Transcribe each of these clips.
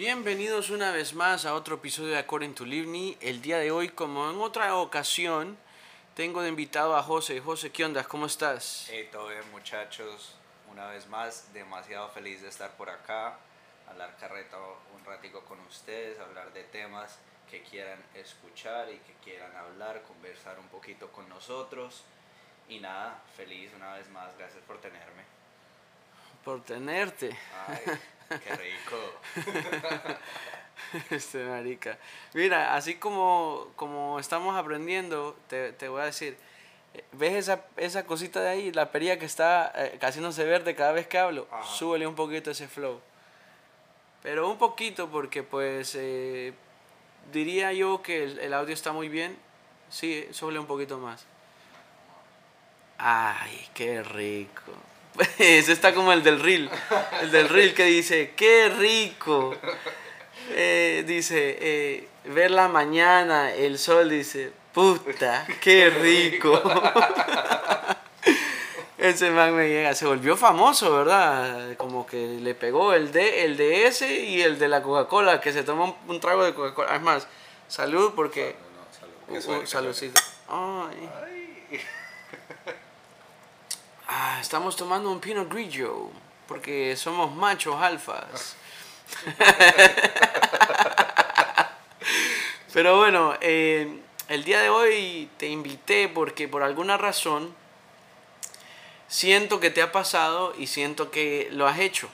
Bienvenidos una vez más a otro episodio de According to Livni. El día de hoy, como en otra ocasión, tengo de invitado a José. José, ¿qué onda? ¿Cómo estás? Hey, todo bien muchachos, una vez más, demasiado feliz de estar por acá, hablar carreta un ratico con ustedes, hablar de temas que quieran escuchar y que quieran hablar, conversar un poquito con nosotros. Y nada, feliz una vez más, gracias por tenerme. Por tenerte. Ay, qué rico. Este marica. Mira, así como, como estamos aprendiendo, te, te voy a decir, eh, ¿ves esa, esa cosita de ahí, la perilla que está eh, haciéndose verde cada vez que hablo? Ajá. Súbele un poquito ese flow. Pero un poquito porque pues eh, diría yo que el, el audio está muy bien. Sí, súbele un poquito más. Ay, qué rico. Ese está como el del reel. El del reel que dice, qué rico. Eh, dice, eh, ver la mañana, el sol dice, puta, qué rico. Ese man me llega, se volvió famoso, ¿verdad? Como que le pegó el de, el de ese y el de la Coca-Cola, que se toma un, un trago de Coca-Cola. Es más, salud porque... No, no, salud. Uh, uh. Ay. Ah, estamos tomando un Pinot Grigio porque somos machos alfas. Pero bueno, eh, el día de hoy te invité porque por alguna razón siento que te ha pasado y siento que lo has hecho.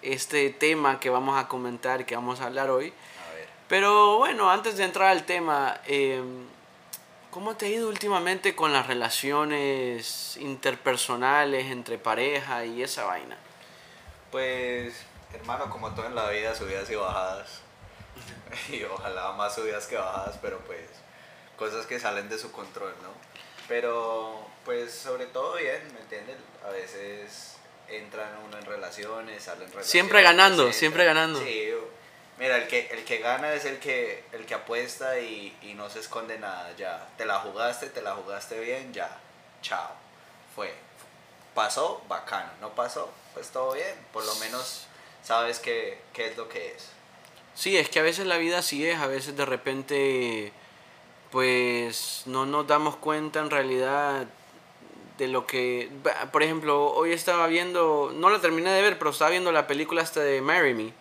Este tema que vamos a comentar, que vamos a hablar hoy. A ver, Pero bueno, antes de entrar al tema, eh, ¿cómo te ha ido últimamente con las relaciones interpersonales entre pareja y esa vaina? pues, hermano, como todo en la vida, subidas y bajadas. Y ojalá más subidas que bajadas, pero pues, cosas que salen de su control, ¿no? Pero, pues, sobre todo bien, ¿me entiendes? A veces entran uno en relaciones, salen relaciones. Siempre ganando, siempre ganando. Sí, mira, el que, el que gana es el que, el que apuesta y, y no se esconde nada, ya. Te la jugaste, te la jugaste bien, ya. Chao. Fue. Pasó, bacano. No pasó, pues todo bien. Por lo menos sabes qué, qué es lo que es. Sí, es que a veces la vida así es, a veces de repente pues no nos damos cuenta en realidad de lo que, por ejemplo, hoy estaba viendo, no la terminé de ver, pero estaba viendo la película esta de Marry Me,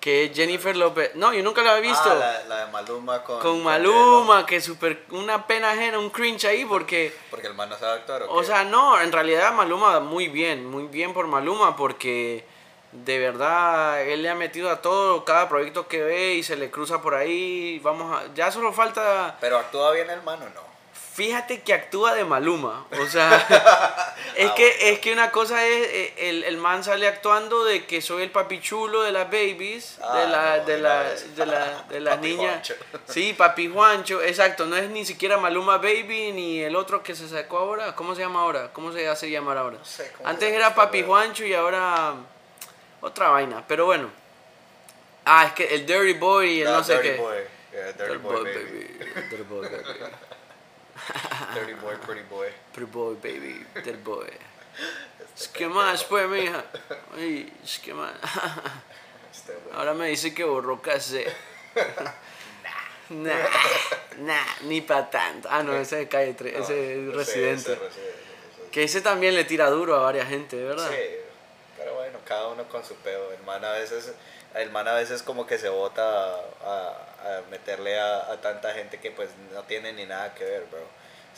que es Jennifer López, no, yo nunca la había visto, Ah, la, la de Maluma con... con Maluma, que super, una pena ajena, un cringe ahí, porque... Porque el man no sabe actuar, ¿o O sea, no, en realidad Maluma muy bien, muy bien por Maluma porque de verdad él le ha metido a todo, cada proyecto que ve y se le cruza por ahí, vamos a, ya solo falta, Pero actúa bien el man o no. Fíjate que actúa de Maluma, o sea, es Ah, que bueno. es que una cosa es, eh, el, el man sale actuando de que soy el papi chulo de las babies, Ah, de la, no, de la, de la, de las Papi niñas, Juancho. sí, papi Juancho, exacto, no es ni siquiera Maluma Baby ni el otro que se sacó ahora, ¿cómo se llama ahora? ¿Cómo se hace llamar ahora? No sé cómo Antes era Papi. Juancho y ahora otra vaina, pero bueno. Ah, es que el Dirty Boy y el Ah, no sé Dirty qué. Boy. Yeah, dirty, boy, baby. Dirty Boy, baby. dirty boy, pretty boy. Pretty Boy, baby. Dirty Boy. Este ¿Qué más, pues, mija? Ay, es que más. Este. Ahora me dice que borró cassette. Nah, nah, ni pa' tanto. Ah, no, ese de calle tre- No, ese es residente. ese ese- Que ese también le tira duro a varias gente, ¿verdad? Sí, pero bueno, cada uno con su peo. El man a veces, el man a veces como que se bota a, a- a meterle a, a tanta gente que pues no tiene ni nada que ver, bro.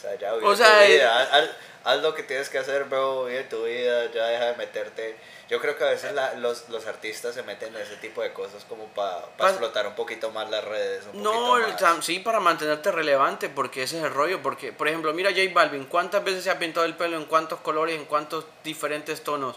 O sea, ya vive O sea, tu eh, vida, haz, haz- haz lo que tienes que hacer, bro, vive tu vida, ya deja de meterte. Yo creo que a veces la- los, los artistas se meten en ese tipo de cosas como para Pa- explotar un poquito más las redes. Un No, más. sí, para mantenerte relevante, porque ese es el rollo. Porque, por ejemplo, mira J Balvin, ¿cuántas veces se ha pintado el pelo? ¿En cuántos colores? ¿En cuántos diferentes tonos?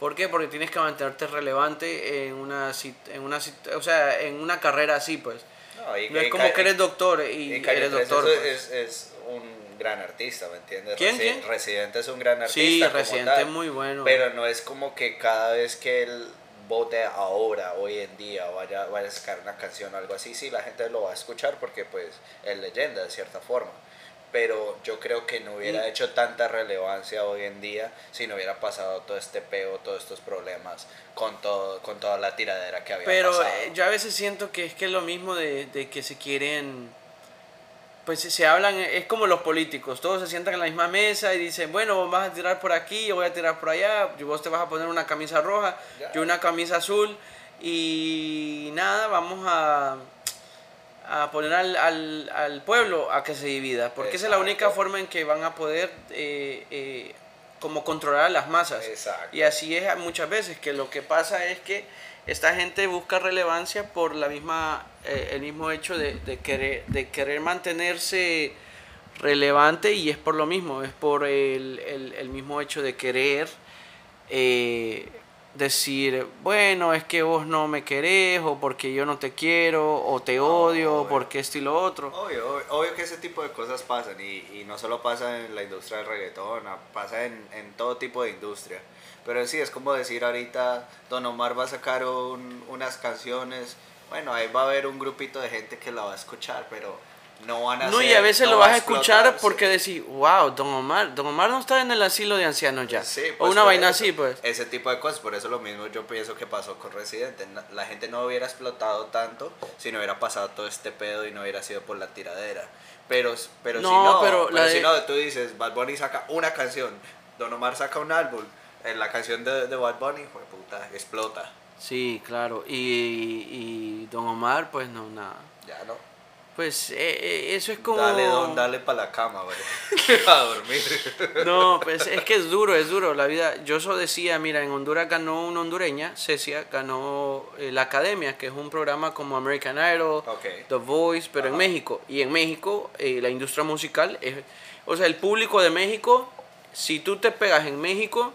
¿Por qué? Porque tienes que mantenerte relevante en una, en una, o sea, en una carrera así, pues. No, y- No y es como ca- que eres doctor y, Y eres 13 doctor. es, pues. es, es un gran artista, ¿me entiendes? ¿Quién, Resi- quién? Residente es un gran artista. Sí, como Residente tal, es muy bueno. Pero no es como que cada vez que él vote ahora, hoy en día, vaya, vaya a sacar una canción o algo así, sí, la gente lo va a escuchar porque pues es leyenda de cierta forma. pero yo creo que no hubiera hecho tanta relevancia hoy en día si no hubiera pasado todo este peo, todos estos problemas con, todo, con toda la tiradera que había Pero pasado. eh, yo a veces siento que es que es lo mismo de, de que se quieren, pues se- hablan, es como los políticos, todos se sientan en la misma mesa y dicen, bueno, vos vas a tirar por aquí, yo voy a tirar por allá, vos te vas a poner una camisa roja, yo una camisa azul y nada, vamos a, a poner al, al, al pueblo a que se divida, porque esa es la única forma en que van a poder eh, eh, como controlar a las masas. Exacto. Y así es muchas veces, que lo que pasa es que esta gente busca relevancia por la misma, eh, el mismo hecho de, de querer, de querer mantenerse relevante y es por lo mismo, es por el, el- el mismo hecho de querer eh, decir, bueno, es que vos no me querés o porque yo no te quiero o te odio o porque esto y lo otro. Obvio, obvio, obvio que ese tipo de cosas pasan y, y no solo pasa en la industria del reggaetón, ah, pasa en, en todo tipo de industria. Pero sí, es como decir ahorita, Don Omar va a sacar un- unas canciones, bueno, ahí va a haber un grupito de gente que la va a escuchar, pero no van a No, y ser- a veces no lo va vas a escuchar porque decís, wow, Don Omar, Don Omar no está en el asilo de ancianos ya. Sí, o pues, una por vaina eso. así, pues. Ese tipo de cosas, por eso lo mismo yo pienso que pasó con Residente. La gente no hubiera explotado tanto si no hubiera pasado todo este pedo y no hubiera sido por la tiradera. Pero, pero No, si no, pero pero, la si de- no, tú dices, Bad Bunny saca una canción, Don Omar saca un álbum, en la canción de, de Bad Bunny, fue puta, explota. Sí, claro. Y, y Don Omar, pues no, nada. Ya no. Pues eh, eh, eso es como... Dale, Don, dale para la cama, güey. a dormir. No, pues es que es duro, es duro. La vida, yo eso decía, mira, en Honduras ganó una hondureña, Cecia, ganó eh, la Academia, que es un programa como American Idol. The Voice, pero en. México. Y en México, eh, la industria musical es. O sea, el público de México, si tú te pegas en México,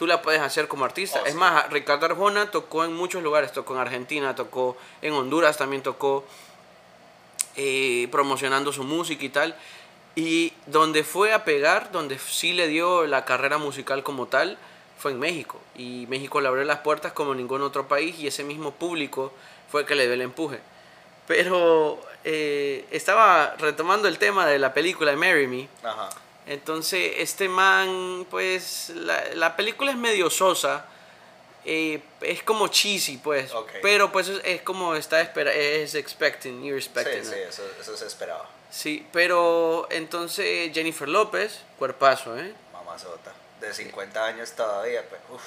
tú la puedes hacer como artista. Oh, es sí. más, Ricardo Arjona tocó en muchos lugares, tocó en Argentina, tocó en Honduras, también tocó eh, promocionando su música y tal. Y donde fue a pegar, donde sí le dio la carrera musical como tal, fue en México. Y México le abrió las puertas como ningún otro país y ese mismo público fue el que le dio el empuje. Pero eh, estaba retomando el tema de la película de Marry Me. Ajá. Entonces, este man, pues, la, la película es medio sosa. eh, es como cheesy, pues. Ok. Pero, pues, es, es como está espera es expecting, you're Sí, expecting. sí, eso, eso se esperaba. Sí, pero entonces Jennifer López, cuerpazo, ¿eh? Mamazota. De 50 años todavía, pues, uff.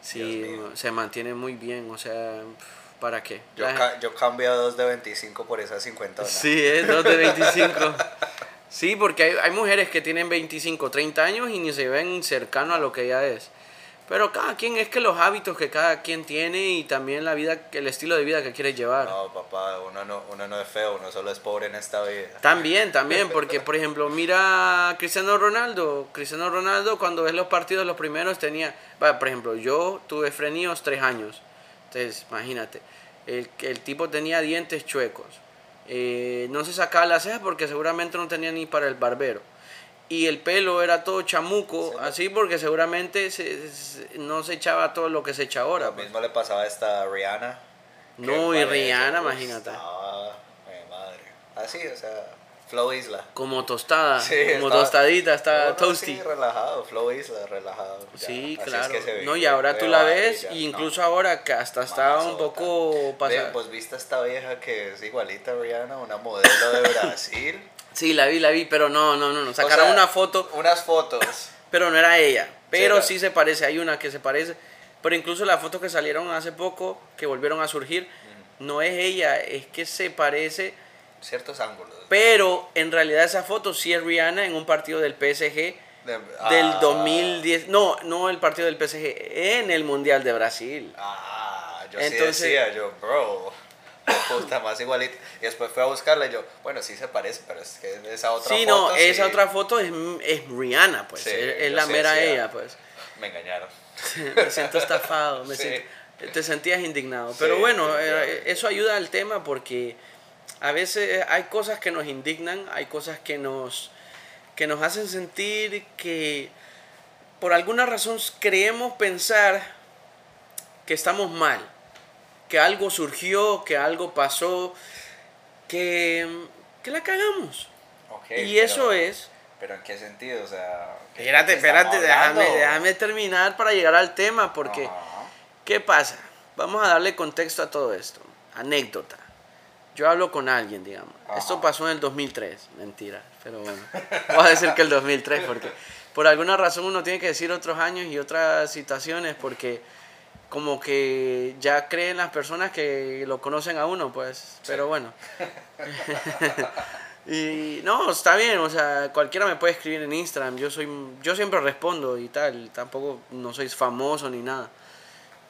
Sí, se mantiene muy bien, o sea, ¿para qué? Yo, ca- yo cambio dos de 25 por esas 50. Sí, es dos de 25. Sí, porque hay, hay mujeres que tienen 25, 30 años y ni se ven cercano a lo que ella es. Pero cada quien es que los hábitos que cada quien tiene y también la vida, el estilo de vida que quiere llevar. No, papá, uno no, uno no es feo, uno solo es pobre en esta vida. También, también, porque por ejemplo, mira a Cristiano Ronaldo. Cristiano Ronaldo cuando ves los partidos, los primeros tenía, va, por ejemplo, yo tuve freníos tres años. Entonces, imagínate, el, el tipo tenía dientes chuecos. Eh, no se sacaba las cejas porque seguramente no tenía ni para el barbero. Y el pelo era todo chamuco, Sí. así porque seguramente se- se- no se echaba todo lo que se echa ahora. Lo pues. mismo le pasaba a esta Rihanna. No, y Rihanna, imagínate. madre. Así, o sea, Flow Isla. Como tostada, Sí, como estaba- tostadita, está No, no, toasty. Sí, relajado, Flow Isla, relajado. ya, Sí, así es claro. que se ve, no, y ahora tú la ves, ya, y no. incluso ahora que hasta está un poco pasada. pues viste a esta vieja que es igualita a Rihanna, una modelo de Brasil. Sí, la vi, la vi, pero no, no, no, no. Sacaron O sea, una foto, Unas fotos. pero no era ella. Pero era- sí se parece, hay una que se parece. Pero incluso las fotos que salieron hace poco, que volvieron a surgir, no es ella, es que se parece. Ciertos ángulos. Pero en realidad esa foto sí es Rihanna en un partido del PSG De- del ah, 2010. No, no el partido del PSG, en el Mundial de Brasil. Ah, yo Entonces- sí decía, yo, bro, puta, más igualita. Y después fui a buscarla y yo, bueno, sí se parece, pero es que esa otra sí, foto no, esa sí, otra foto es, es Rihanna, pues. Sí, es, es la sé, mera sí, ella, pues. Me engañaron. me siento estafado, me Sí. siento- te sentías indignado. Sí, Pero bueno, eh, eso ayuda al tema porque a veces hay cosas que nos indignan, hay cosas que nos, que nos hacen sentir que por alguna razón creemos pensar que estamos mal, que algo surgió, que algo pasó, que, que la cagamos. Ok, y eso es ¿Pero en qué sentido? O sea... ¿qué- Espérate, espérate, déjame, déjame terminar para llegar al tema, porque Ajá. ¿qué pasa? Vamos a darle contexto a todo esto. Anécdota. Yo hablo con alguien, digamos. Ajá. Esto pasó en el 2003, mentira, pero bueno. Voy a decir que el 2003, porque por alguna razón uno tiene que decir otros años y otras situaciones, porque como que ya creen las personas que lo conocen a uno, pues. Pero bueno. Y no, está bien, o sea, cualquiera me puede escribir en Instagram, yo soy yo siempre respondo y tal, tampoco no soy famoso ni nada.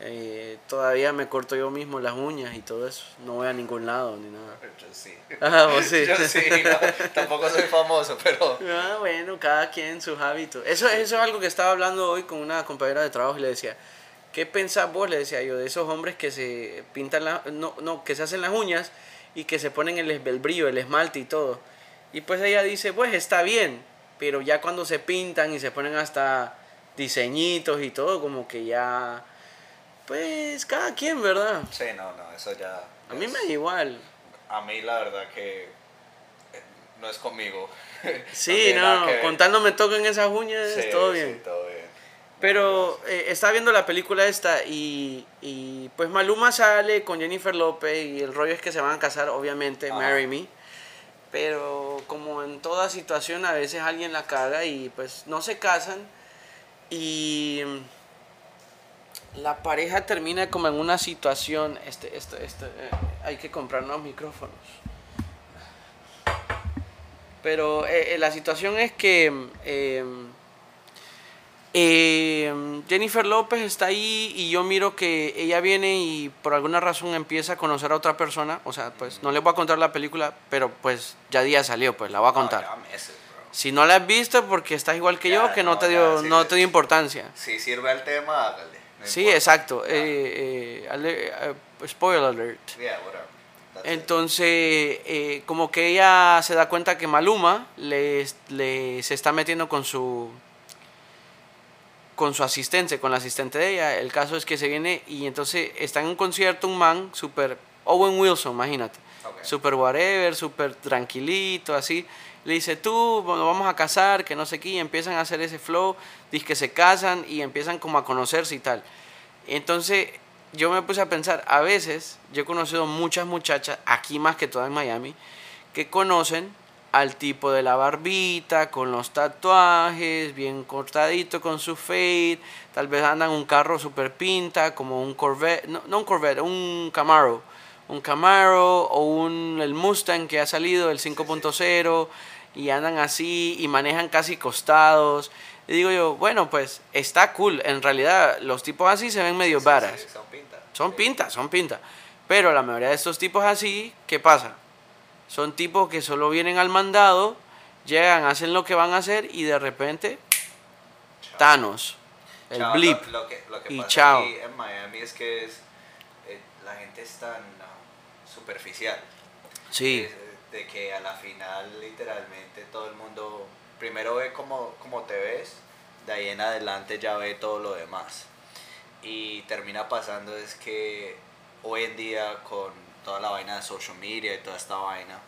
Eh, todavía me corto yo mismo las uñas y todo eso, no voy a ningún lado ni nada. Yo sí. Ah, vos sí. Yo sí, no, tampoco soy famoso, pero... Ah, bueno, cada quien sus hábitos. Eso, eso es algo que estaba hablando hoy con una compañera de trabajo y le decía, ¿qué pensás vos? Le decía yo, de esos hombres que se pintan, la, no, no, que se hacen las uñas y que se ponen el, el brillo, el esmalte y todo. Y pues ella dice, pues está bien, pero ya cuando se pintan y se ponen hasta diseñitos y todo, como que ya, pues cada quien, ¿verdad? Sí, no, no, eso ya... A mí es- me da igual. A mí la verdad que eh, no es conmigo. Sí, nada no, que ver. contando me toquen esas uñas, Sí, todo sí, bien. todo bien. Pero eh, estaba viendo la película esta y, y pues Maluma sale con Jennifer López y el rollo es que se van a casar, obviamente, Ajá. Marry Me. Pero como en toda situación a veces alguien la caga y pues no se casan y la pareja termina como en una situación, este, esto, esto, eh, hay que comprar nuevos micrófonos. Pero eh, eh, la situación es que eh, eh, Jennifer López está ahí y yo miro que ella viene y por alguna razón empieza a conocer a otra persona. O sea, pues no les voy a contar la película, pero pues ya día salió, pues la voy a contar. Meses. Si no la has visto porque estás igual que yo, que no, no, te dio, sí, no te dio importancia. Si sirve el tema, hágale. Sí, importa. exacto. Ya. Eh, eh, eh, spoiler alert. Yeah. Entonces, eh, como que ella se da cuenta que Maluma le, le- se está metiendo con su con su asistente, con la asistente de ella. El caso es que se viene y entonces está en un concierto un man super Owen Wilson, imagínate. Super whatever, super tranquilito, así. Le dice, tú, bueno, vamos a casar, que no sé qué, y empiezan a hacer ese flow, dice que se casan y empiezan como a conocerse y tal. Entonces, yo me puse a pensar, a veces yo he conocido muchas muchachas, aquí más que todas en Miami, que conocen al tipo de la barbita, con los tatuajes, bien cortadito con su fade, tal vez andan un carro super pinta, como un Corvette, no, no un Corvette, un Camaro, un Camaro o un el Mustang que ha salido, el 5.0, y andan así y manejan casi costados. Y digo yo, bueno, pues está cool, en realidad los tipos así se ven medio varas. sí, son pintas. Son pintas, son pintas. Pero la mayoría de estos tipos así, ¿qué pasa? Son tipos que solo vienen al mandado, llegan, hacen lo que van a hacer y de repente, Thanos, el Chao, blip. Lo, lo que, lo que y pasa chao. aquí en Miami es que es, eh, la gente es tan superficial. Sí, Es, eh, de que a la final literalmente todo el mundo primero ve cómo, cómo te ves, de ahí en adelante ya ve todo lo demás. Y termina pasando es que hoy en día con toda la vaina de social media y toda esta vaina,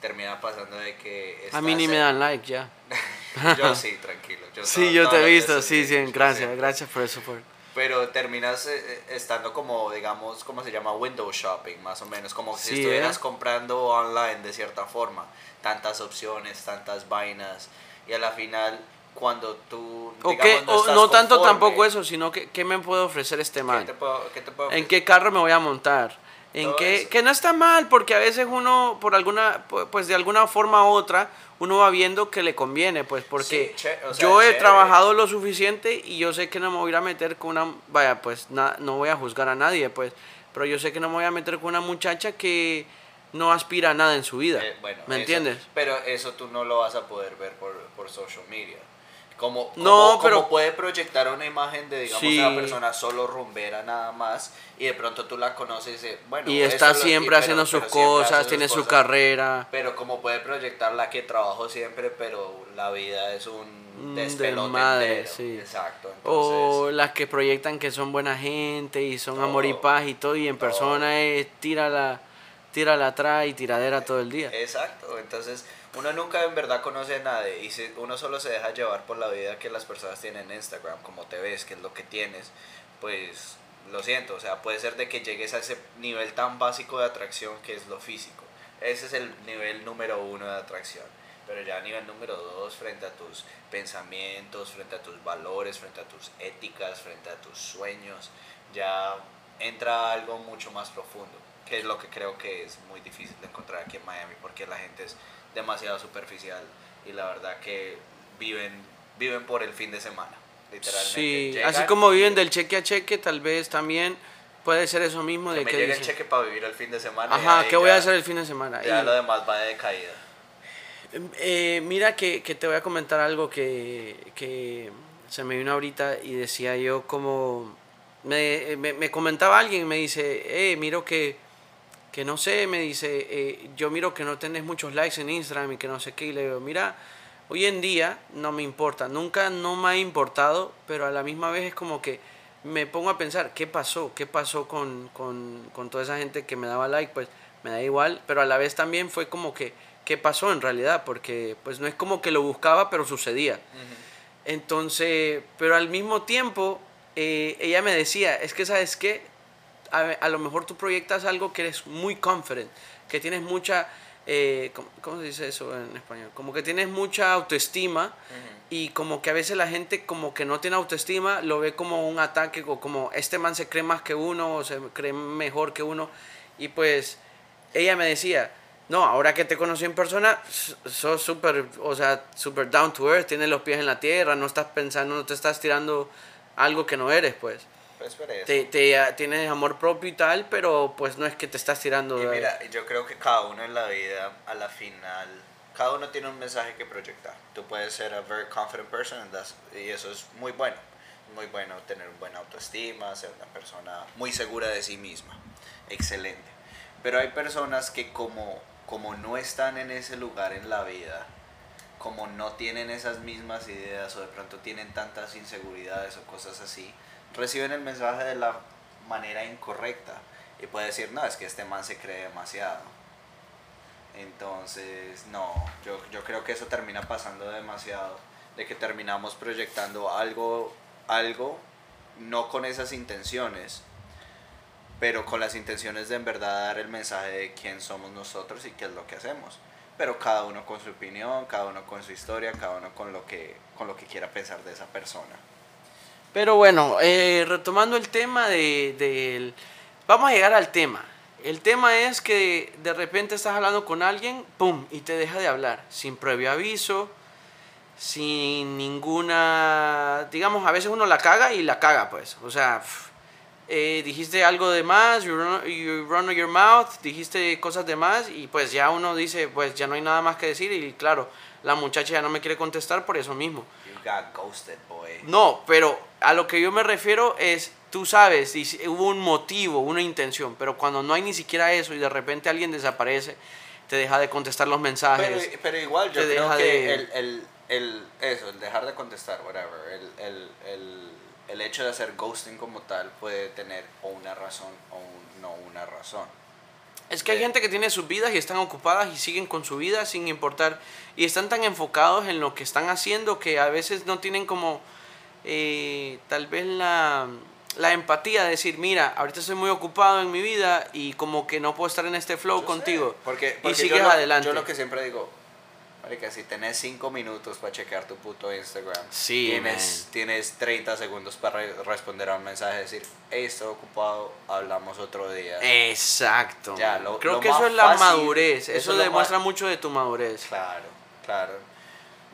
termina pasando de que... a mí ni me dan like ya. yo sí, tranquilo. Yo Sí, yo te he visto, sí, sí, gracias, gracias por el support. Pero terminas eh, eh, estando como, digamos, ¿cómo se llama? Window shopping, más o menos. Como si estuvieras ¿eh? comprando online de cierta forma. Tantas opciones, tantas vainas. Y a la final, cuando tú. Digamos, qué- o estás no tanto tampoco eso, sino que qué me puede ofrecer este ¿qué man. te puedo- qué te puedo ¿En qué carro me voy a montar? En eso. que no está mal, porque a veces uno, por alguna, pu- pues de alguna forma u otra, uno va viendo que le conviene, pues porque Sí, che- o sea, yo he chévere. trabajado lo suficiente y yo sé que no me voy a meter con una, vaya, pues na- no voy a juzgar a nadie, pues, pero yo sé que no me voy a meter con una muchacha que no aspira a nada en su vida, Eh, bueno, ¿me eso- entiendes? Pero eso tú no lo vas a poder ver por, por social media. Como, No, como, pero- como puede proyectar una imagen de, digamos, Sí. una persona solo rumbera nada más y de pronto tú la conoces y dices, bueno, Y está lo- siempre haciendo pero sus hace cosas, sus tiene su carrera. Pero como puede proyectar la que trabajó siempre, pero la vida es un despelote sí. Exacto. O las que proyectan que son buena gente y son Todo. amor y paz y todo, y en Todo. persona es tira la, tírala atrás y tiradera todo el día. Exacto, entonces uno nunca en verdad conoce a nadie y si uno solo se deja llevar por la vida que las personas tienen en Instagram, como te ves, que es lo que tienes, pues lo siento, o sea, puede ser de que llegues a ese nivel tan básico de atracción que es lo físico. Ese es el nivel número uno de atracción. Pero ya a nivel número dos, frente a tus pensamientos, frente a tus valores, frente a tus éticas, frente a tus sueños, ya entra algo mucho más profundo, que es lo que creo que es muy difícil de encontrar aquí en Miami, porque la gente es demasiado superficial y la verdad que viven, viven por el fin de semana, literalmente. Sí, Llegan así como y- viven del cheque a cheque, tal vez también puede ser eso mismo que de me que llegue el cheque para vivir el fin de semana. y ajá, ¿qué voy a hacer el fin de semana? Ya Y- lo demás va de caída. Eh, mira que, que te voy a comentar algo que, que se me vino ahorita y decía yo como... Me, me, me comentaba alguien, me dice, eh, miro que, que no sé, me dice, eh, yo miro que no tenés muchos likes en Instagram y que no sé qué, y le digo, mira, hoy en día no me importa, nunca no me ha importado, pero a la misma vez es como que me pongo a pensar, ¿qué pasó? ¿Qué pasó con, con, con toda esa gente que me daba like? Pues me da igual, pero a la vez también fue como que, ¿qué pasó en realidad? Porque pues no es como que lo buscaba, pero sucedía. Entonces, pero al mismo tiempo, eh, ella me decía, es que sabes qué, a, a lo mejor tú proyectas algo que eres muy confident, que tienes mucha, eh, ¿cómo, cómo se dice eso en español? Como que tienes mucha autoestima y como que a veces la gente como que no tiene autoestima lo ve como un ataque o como este man se cree más que uno o se cree mejor que uno y pues ella me decía, no, ahora que te conocí en persona, sos súper, o sea, súper down to earth, tienes los pies en la tierra, no estás pensando, no te estás tirando algo que no eres, pues. Te, te- ah, tienes amor propio y tal, pero pues no es que te estás tirando... Y mira, yo creo que cada uno en la vida, a la final, cada uno tiene un mensaje que proyectar. Tú puedes ser a very confident person y eso es muy bueno. Muy bueno tener buena autoestima, ser una persona muy segura de sí misma. Excelente. Pero hay personas que como, como no están en ese lugar en la vida, como no tienen esas mismas ideas o de pronto tienen tantas inseguridades o cosas así, reciben el mensaje de la manera incorrecta y puede decir, no, es que este man se cree demasiado. Entonces, no, yo, yo creo que eso termina pasando demasiado, de que terminamos proyectando algo, algo, no con esas intenciones, pero con las intenciones de en verdad dar el mensaje de quién somos nosotros y qué es lo que hacemos. Pero cada uno con su opinión, cada uno con su historia, cada uno con lo que, con lo que quiera pensar de esa persona. Pero bueno, eh, retomando el tema de, del... Vamos a llegar al tema. El tema es que de repente estás hablando con alguien, ¡pum! y te deja de hablar, sin previo aviso, sin ninguna... Digamos, a veces uno la caga y la caga, pues. O sea, eh, dijiste algo de más, you run, you run your mouth, dijiste cosas de más y pues ya uno dice, pues ya no hay nada más que decir y claro, la muchacha ya no me quiere contestar por eso mismo. Got ghosted, boy. No, pero a lo que yo me refiero es, tú sabes, y hubo un motivo, una intención, pero cuando no hay ni siquiera eso y de repente alguien desaparece, te deja de contestar los mensajes. Pero, pero igual yo te creo deja que de- el, el, el, eso, el dejar de contestar, whatever, el, el, el, el hecho de hacer ghosting como tal puede tener o una razón o un- no una razón. Es que hay gente que tiene sus vidas y están ocupadas y siguen con su vida sin importar. Y están tan enfocados en lo que están haciendo que a veces no tienen como eh, tal vez la, la empatía de decir, mira, ahorita estoy muy ocupado en mi vida y como que no puedo estar en este flow Yo contigo. Porque, y sigues yo lo, adelante. Yo lo que siempre digo, marica, si tenés 5 minutos para chequear tu puto Instagram, Sí, tienes, man. tienes 30 segundos para re- responder a un mensaje, decir, hey, estoy ocupado, hablamos otro día. Exacto. Ya, man. lo- Creo lo que eso es la fácil, madurez. eso demuestra más- mucho de tu madurez. Claro, claro.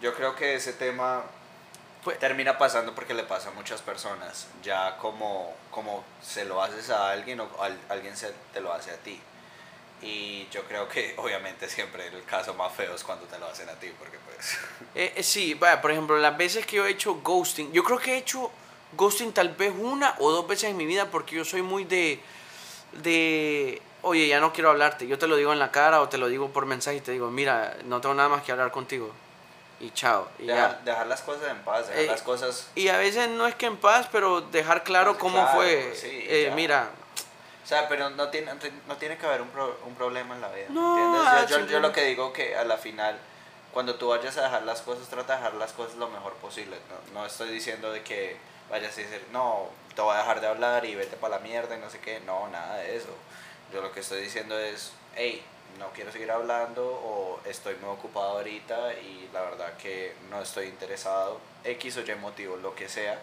Yo creo que ese tema Pues- termina pasando porque le pasa a muchas personas. Ya como, como se lo haces a alguien o al- alguien se, te lo hace a ti. Y yo creo que obviamente siempre el caso más feo es cuando te lo hacen a ti, porque pues... Eh, eh, sí, vaya, por ejemplo, las veces que yo he hecho ghosting, yo creo que he hecho ghosting tal vez una o dos veces en mi vida porque yo soy muy de, de, oye, ya no quiero hablarte, yo te lo digo en la cara o te lo digo por mensaje y te digo, mira, no tengo nada más que hablar contigo y chao. Y, Dejar, ya. dejar las cosas en paz, dejar Eh, las cosas... y a veces no es que en paz, pero dejar claro Pues cómo claro, fue, sí, eh, ya. mira, O sea, pero no tiene, no tiene que haber un, pro- un problema en la vida. No, ¿entiendes? Yo, yo, yo lo que digo que a la final, cuando tú vayas a dejar las cosas, trata de dejar las cosas lo mejor posible. No, no estoy diciendo de que vayas a decir, no, te voy a dejar de hablar y vete para la mierda y no sé qué. No, nada de eso. Yo lo que estoy diciendo es, hey, no quiero seguir hablando o estoy muy ocupado ahorita y la verdad que no estoy interesado, X o Y motivo, lo que sea.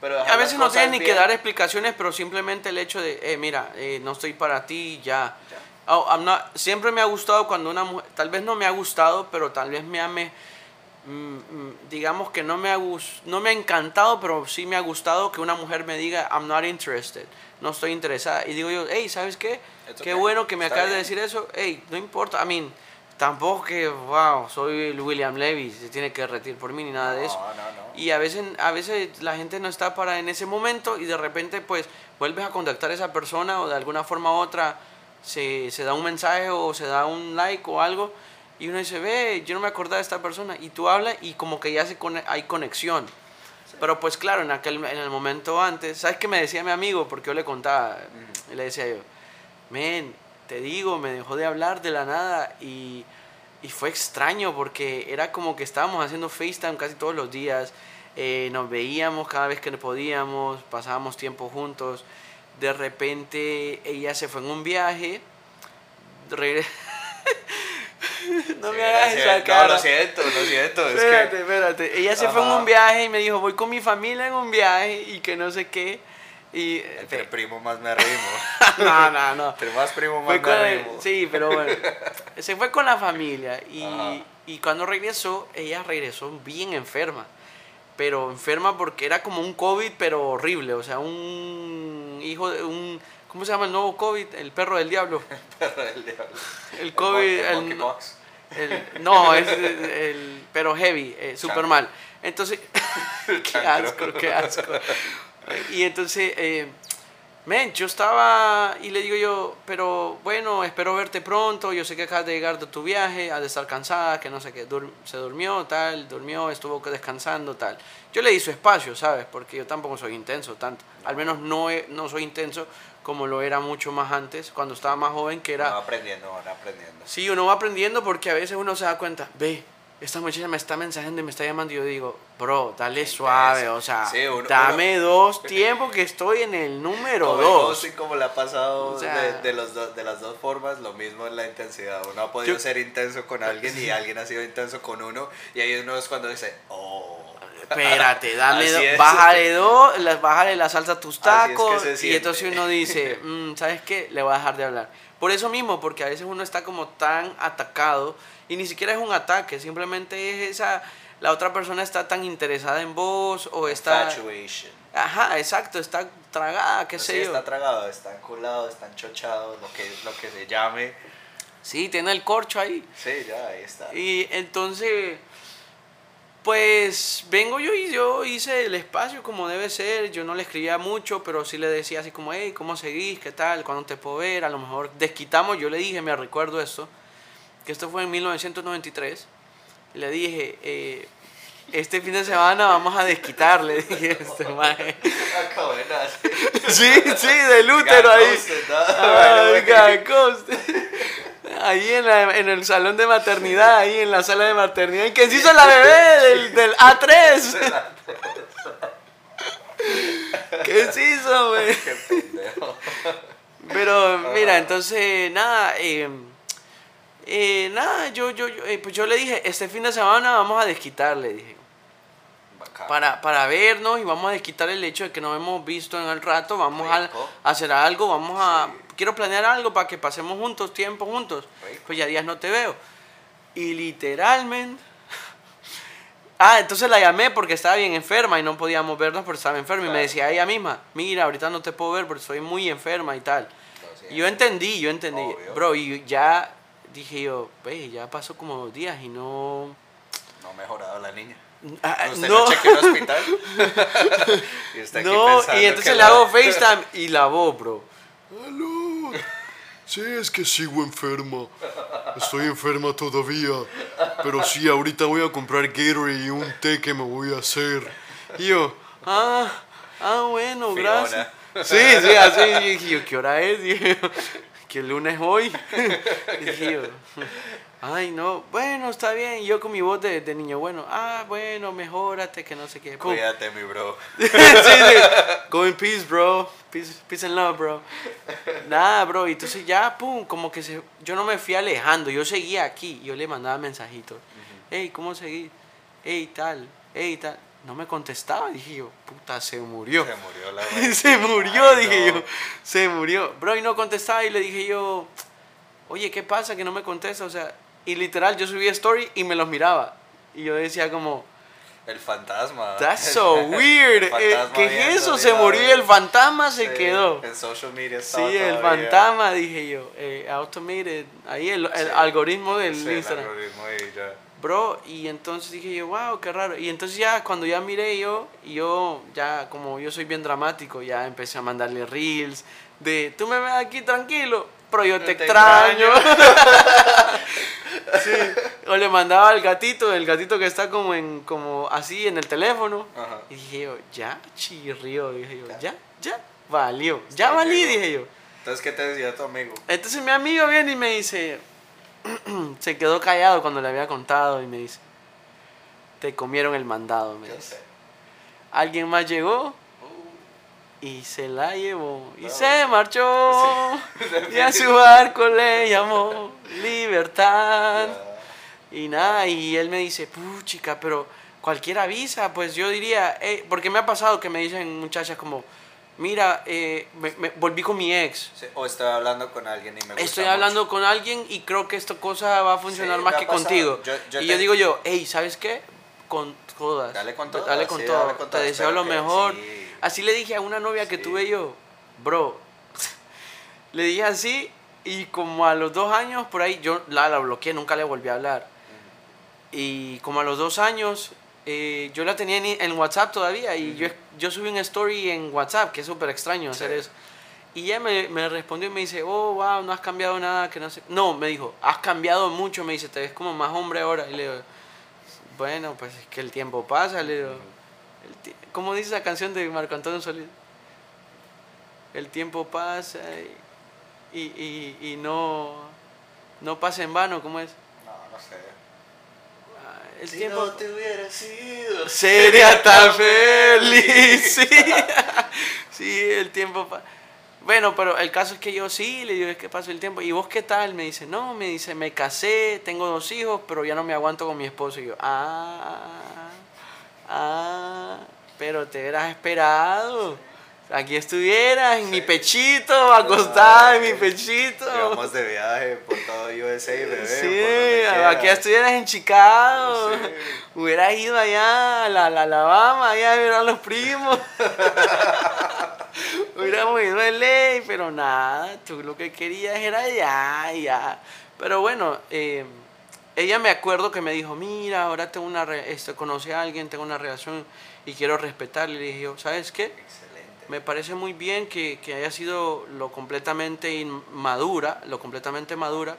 Pero A veces no tienes ni que dar explicaciones, pero simplemente el hecho de, eh, mira, eh, no estoy para ti, ya. Ya. Oh, I'm not- siempre me ha gustado cuando una mujer, tal vez no me ha gustado, pero tal vez me ame, mm, mm, digamos que no me, ha no me ha encantado, pero sí me ha gustado que una mujer me diga, I'm not interested, no estoy interesada. Y digo yo, hey, ¿sabes qué? It's Qué okay, bueno que me acabas de decir eso. Hey, no importa, I mean, tampoco que, wow, soy el William Levy, se tiene que retirar por mí ni nada de eso. No, no, no. Y a veces, a veces la gente no está para en ese momento y de repente pues vuelves a contactar a esa persona o de alguna forma u otra se, se da un mensaje o se da un like o algo y uno dice, ve, yo no me acordaba de esta persona y tú hablas y como que ya se cone- hay conexión. Pero pues claro, en, aquel, en el momento antes, ¿sabes qué me decía mi amigo? Porque yo le contaba y le decía yo, men, te digo, me dejó de hablar de la nada y, y fue extraño porque era como que estábamos haciendo FaceTime casi todos los días, eh, nos veíamos cada vez que podíamos, pasábamos tiempo juntos. De repente ella se fue en un viaje, regre- no Sí, me hagas esa no, cara. lo siento, lo siento. Es Espérate, que, espérate. Ella se fue en un viaje y me dijo, voy con mi familia en un viaje y que no sé qué. Y, entre primo más me arrimo. no, no, no. Entre más primo más me arrimo. sí, pero bueno. Se fue con la familia y, Ajá. y cuando regresó, ella regresó bien enferma. Pero enferma porque era como un COVID, pero horrible. O sea, un hijo de un... ¿Cómo se llama el nuevo COVID? El perro del diablo. Perro del diablo. El COVID... El, el- el- no, es el, el- pero heavy, eh, super mal. Entonces, qué asco, qué asco. Y entonces, eh, men, yo estaba y le digo yo, pero bueno, espero verte pronto. Yo sé que acabas de llegar de tu viaje, has de estar cansada, que no sé qué. dur- se durmió, tal, durmió, estuvo descansando, tal. Yo le di su espacio, ¿sabes? Porque yo tampoco soy intenso tanto. Al menos no, he- no soy intenso como lo era mucho más antes, cuando estaba más joven, que era. Va aprendiendo, van aprendiendo. Sí, uno va aprendiendo porque a veces uno se da cuenta, ve, esta muchacha me está mensajando y me está llamando y yo digo, bro, dale suave, o sea, Sí, uno- dame dos tiempos que estoy en el número Como dos. ghosting, como le ha pasado O sea- de, de los do- de las dos formas, lo mismo en la intensidad. Uno ha podido Yo- ser intenso con alguien y alguien ha sido intenso con uno. Y ahí uno es cuando dice, oh. Espérate, dame dos, es. bájale dos, las- bájale la salsa a tus Así es que tacos y entonces uno dice, "Mm, ¿sabes qué? Le voy a dejar de hablar. Por eso mismo, porque a veces uno está como tan atacado y ni siquiera es un ataque, simplemente es esa, la otra persona está tan interesada en vos o está... Infatuation. Ajá, exacto, está tragada, qué Sí, sé yo. está tragado, está enculado, está enchochado, lo que, lo que se llame. Sí, tiene el corcho ahí. Sí, ya, ahí está. Y entonces, pues vengo yo y yo hice el espacio como debe ser. Yo no le escribía mucho, pero sí le decía así como, hey, ¿cómo seguís? ¿Qué tal? ¿Cuándo te puedo ver? A lo mejor desquitamos. Yo le dije, me recuerdo esto, que esto fue en 1993. Y le dije, eh, este fin de semana vamos a desquitar, le dije a este maje. Acabo de nacer. Sí, sí, del útero ahí. Ahí en, la- en el salón de maternidad, ahí en la sala de maternidad. ¿Y quién se hizo la bebé del, del A3? ¿Qué se hizo, güey? Pero mira, entonces, nada, eh, eh, nada, yo, yo, yo, eh, pues yo le dije, este fin de semana vamos a desquitar, le dije. Bacán. Para, para vernos y vamos a desquitar el hecho de que no hemos visto en el rato, vamos a, hacer algo, vamos a... Sí. Quiero planear algo para que pasemos juntos, tiempo juntos. Rico. Pues ya días no te veo. Y literalmente... Ah, entonces la llamé porque estaba bien enferma y no podíamos vernos porque estaba enferma. Y me decía ella misma, mira, ahorita no te puedo ver porque estoy muy enferma y tal. Y yo entendí, yo entendí. Obvio. Bro, y ya dije yo, ve, ya pasó como dos días y no... No ha mejorado la niña. Ah, ¿Usted no. no chequeó el hospital? y está aquí No, pensando y entonces le la- hago FaceTime y la voz, bro. Aló. Sí, es que sigo enferma. Estoy enferma todavía. Pero sí, ahorita voy a comprar Gatorade y un té que me voy a hacer. Y yo, ah, ah, bueno, Fiona. gracias. Sí, sí, así. Y dije yo, ¿qué hora es? Dije yo, ¿qué lunes hoy? Y dije yo, ay, no, bueno, está bien. Y yo con mi voz de, de niño bueno, ah, bueno, mejórate, que no sé qué. Pum. Cuídate, mi bro. sí, sí. Go in peace, bro. Peace, peace and love, bro. Nada, bro. Y entonces ya, pum, como que se, yo no me fui alejando. Yo seguía aquí. Yo le mandaba mensajitos. Hey, ¿cómo seguí? Hey, tal. Hey, tal. No me contestaba. Dije yo, puta, se murió. Se murió la se murió, Ay, dije no. yo. Se murió. Bro, y no contestaba. Y le dije yo, oye, ¿qué pasa que no me contesta? O sea, y literal, yo subía story y me los miraba. Y yo decía como... El fantasma. That's so weird. El Eh, ¿Qué es eso? Se murió y el fantasma se Sí, quedó. En social media Sí, el todavía. fantasma, dije yo. Eh, automated. Ahí el, el Sí. algoritmo del Sí, el Instagram. algoritmo ahí ya. Bro, y entonces dije yo, wow, qué raro. Y entonces ya, cuando ya miré yo, y yo ya, como yo soy bien dramático, ya empecé a mandarle reels de, tú me ves aquí tranquilo, pero yo te, te extraño. sí. O le mandaba al gatito, el gatito que está como en, como así en el teléfono. Ajá. Y dije yo, ya chirrió, dije yo, ya, ya, valió, ya valí, dije yo. Entonces, ¿qué te decía tu amigo? Entonces mi amigo viene y me dice, se quedó callado cuando le había contado y me dice, te comieron el mandado, me dice. Alguien más llegó Uh, y se la llevó y No. se marchó Sí. y a su barco le llamó libertad. Y nada, y él me dice, puchica, pero cualquier avisa, pues yo diría, eh, porque me ha pasado que me dicen muchachas como, mira, eh, me- me- volví con mi ex. Sí, O estoy hablando con alguien y me gusta Estoy mucho. hablando con alguien y creo que esta cosa va a funcionar Sí, más que pasado. contigo. Yo- yo y te- yo digo yo, hey, ¿sabes qué? Con todas. Dale con todas, Dale con sí, todo. dale con Te todas, deseo espero lo mejor. sí. Así le dije a una novia que tuve yo, bro. le dije así y como a los dos años por ahí, yo la, la bloqueé, nunca le volví a hablar. Y como a los dos años, eh, yo la tenía en, en WhatsApp todavía y yo, yo subí una story en WhatsApp, que es súper extraño hacer Sí. eso. Y ella me, me respondió y me dice, oh, wow, no has cambiado nada, que no sé. No, me dijo, has cambiado mucho, me dice, te ves como más hombre ahora. Y le digo, bueno, pues es que el tiempo pasa, le digo. ¿Cómo dice esa canción de Marco Antonio Solís? El tiempo pasa y, y, y, y no, no pasa en vano, ¿cómo es? El Si tiempo no te hubiera sido. sería tan feliz. Sí, sí el tiempo pasa. Bueno, pero el caso es que yo sí, le digo, es que pasó el tiempo. ¿Y vos qué tal? Me dice, no, me dice, me casé, tengo dos hijos, pero ya no me aguanto con mi esposo. Y yo, ah, ah, pero te hubieras esperado. Aquí estuvieras en mi pechito, acostada en mi pechito. Íbamos de viaje por todo USA, bebé. Sí, aquí estuvieras en Chicago. Sí. Hubieras ido allá a la, la Alabama, allá a ver a los primos. Hubiéramos ido en ley, pero nada, tú lo que querías era allá, ya. Pero bueno, eh, ella me acuerdo que me dijo, mira, ahora tengo una, re- este, conocí a alguien, tengo una relación y quiero respetarle. Y le dije ¿sabes qué? Excelente. Me parece muy bien que, que haya sido lo completamente inmadura, lo completamente madura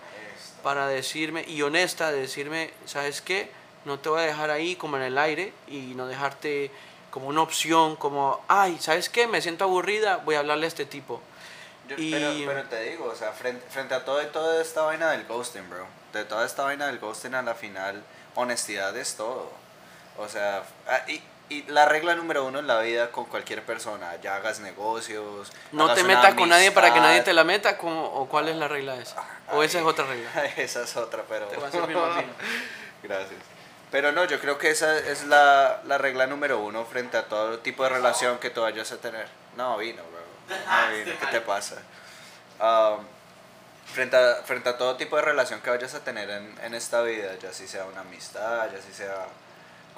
para decirme, y honesta, de decirme, ¿sabes qué? No te voy a dejar ahí como en el aire y no dejarte como una opción, como, ay, ¿sabes qué? Me siento aburrida, voy a hablarle a este tipo. Yo- Y- pero, pero te digo, o sea, frente, frente a todo, toda esta vaina del ghosting, bro. De toda esta vaina del ghosting a la final, honestidad es todo. O sea, ah, y, y la regla número uno en la vida con cualquier persona, ya hagas negocios. No hagas te metas con nadie para que nadie te la meta, o cuál es la regla esa. O esa es otra regla. Esa es otra, pero... Te va a servir más vino. Gracias. Pero no, yo creo que esa es la, la regla número uno frente a todo tipo de relación que tú vayas a tener. No, vino, bro. No vino, ¿qué te pasa? Um, frente, a, frente a todo tipo de relación que vayas a tener en, en esta vida, ya si sea una amistad, ya si sea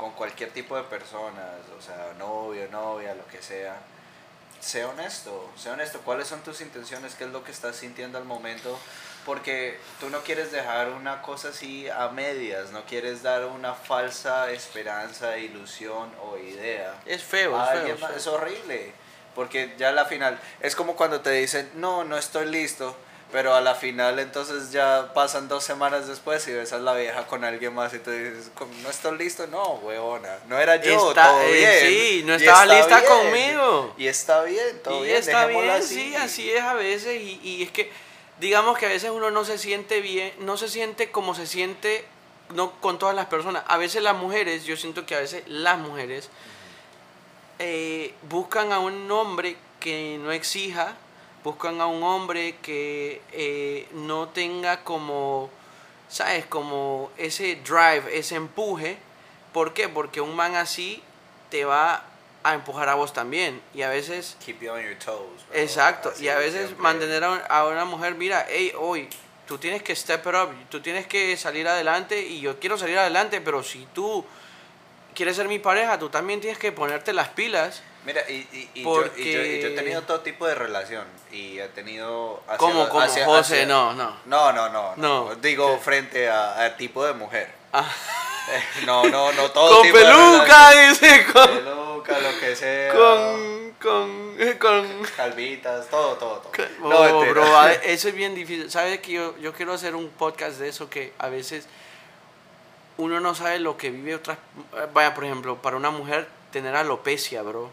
con cualquier tipo de personas, o sea, novio, novia, lo que sea, sé honesto, sé honesto, cuáles son tus intenciones, qué es lo que estás sintiendo al momento, porque tú no quieres dejar una cosa así a medias, no quieres dar una falsa esperanza, ilusión o idea. Es feo, es feo. es más. feo. Es horrible, porque ya la final es como cuando te dicen, no, no estoy listo, Pero a la final entonces ya pasan dos semanas después y ves a la vieja con alguien más y tú dices, "¿Cómo, ¿no estoy listo? No, huevona. No era yo, Está- todo eh, bien. sí, no estaba lista bien. conmigo. Y está bien, todo y bien. está bien, así. sí, así es a veces. Y, y es que, digamos que a veces uno no se siente bien, no se siente como se siente no con todas las personas. A veces las mujeres, yo siento que a veces las mujeres eh, buscan a un hombre que no exija, buscan a un hombre que eh, no tenga como, ¿sabes? Como ese drive, ese empuje. ¿Por qué? Porque un man así te va a empujar a vos también. Y a veces Keep you on your toes. bro. Exacto, Así y a es veces siempre. mantener a, a una mujer, mira, hey, hoy tú tienes que step it up, tú tienes que salir adelante y yo quiero salir adelante, pero si tú quieres ser mi pareja, tú también tienes que ponerte las pilas. Mira, y, y, y yo, y yo- y yo he tenido todo tipo de relación y he tenido... hacia como hacia- José, hacia- no, no. No, no, no, no. No. Digo frente a, a tipo de mujer. Ah, Eh, No, no, no todo con tipo de peluca, relación. dice, con, Peluca, lo que sea. con, con, con, Calvitas, todo, todo, todo. Oh, No, mentira. bro, eso es bien difícil. ¿Sabes que yo, yo quiero hacer un podcast de eso que a veces uno no sabe lo que vive otras... Vaya, por ejemplo, para una mujer tener alopecia, bro.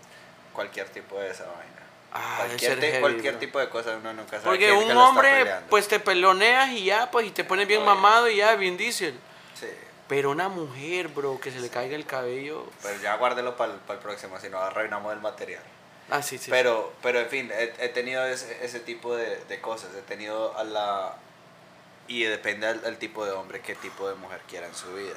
Cualquier tipo de esa vaina. Ah, cualquier heavy, cualquier bro. tipo de cosa uno nunca sabe. Porque un hombre, pues te peloneas y ya, pues, y te pones bien Oye. mamado y ya, bien diésel. Sí. Pero una mujer, bro, que se le caiga el cabello... Pero ya guárdelo para el próximo, si no arruinamos el material. Ah, sí, sí. Pero, pero en fin, he, he tenido ese, ese tipo de, de cosas. He tenido a la. Y depende del, del tipo de hombre, qué tipo de mujer quiera en su vida.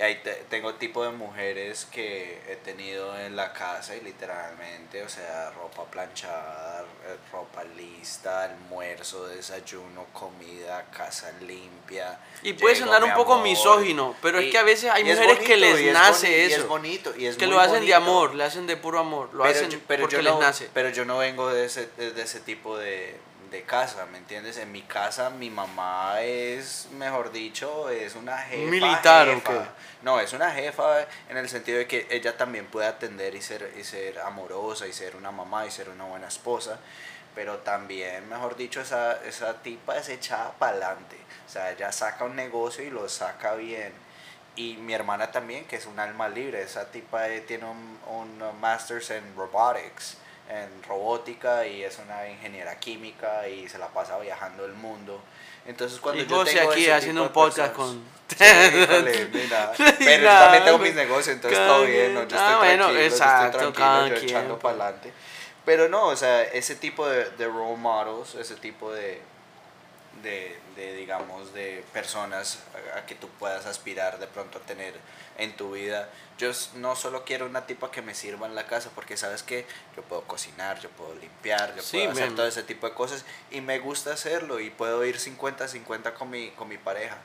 Ahí te- tengo tipo de mujeres que he tenido en la casa y literalmente, o sea, ropa planchada, eh, ropa lista, almuerzo, desayuno, comida, casa limpia. Y puede sonar un poco amor. misógino, pero es Y- que a veces hay es mujeres que bonito, les y es nace boni- Y eso. es bonito, y es que muy lo hacen de bonito. amor, lo hacen de puro amor, lo pero hacen yo, pero porque yo les no, nace. Pero yo no vengo de ese, de, de ese tipo de, de casa, ¿me entiendes? En mi casa mi mamá es, mejor dicho, es una jefa. ¿Militar jefa. qué? No, es una jefa en el sentido de que ella también puede atender y ser, y ser amorosa y ser una mamá y ser una buena esposa. Pero también, mejor dicho, esa, esa tipa es echada para adelante. O sea, ella saca un negocio y lo saca bien. Y mi hermana también, que es un alma libre. Esa tipa eh, tiene un, un Masters en Robotics, en robótica, y es una ingeniera química y se la pasa viajando el mundo. Entonces, cuando Y yo tengo aquí haciendo un podcast con... Sí, híjole, mira. Pero nada, también tengo mis negocios, entonces Cada todo bien, ¿no? Yo quien- estoy ah, bueno, tranquilo, yo exacto, estoy tranquilo, yo echando pues. para adelante. Pero no, o sea, ese tipo de, de role models, ese tipo de, de, de, digamos, de personas a, a que tú puedas aspirar de pronto a tener en tu vida. Yo no solo quiero una tipa que me sirva en la casa, porque sabes que yo puedo cocinar, yo puedo limpiar, yo Sí, puedo hacer todo ese tipo de cosas y me gusta hacerlo y puedo ir 50-50 con mi, con mi pareja.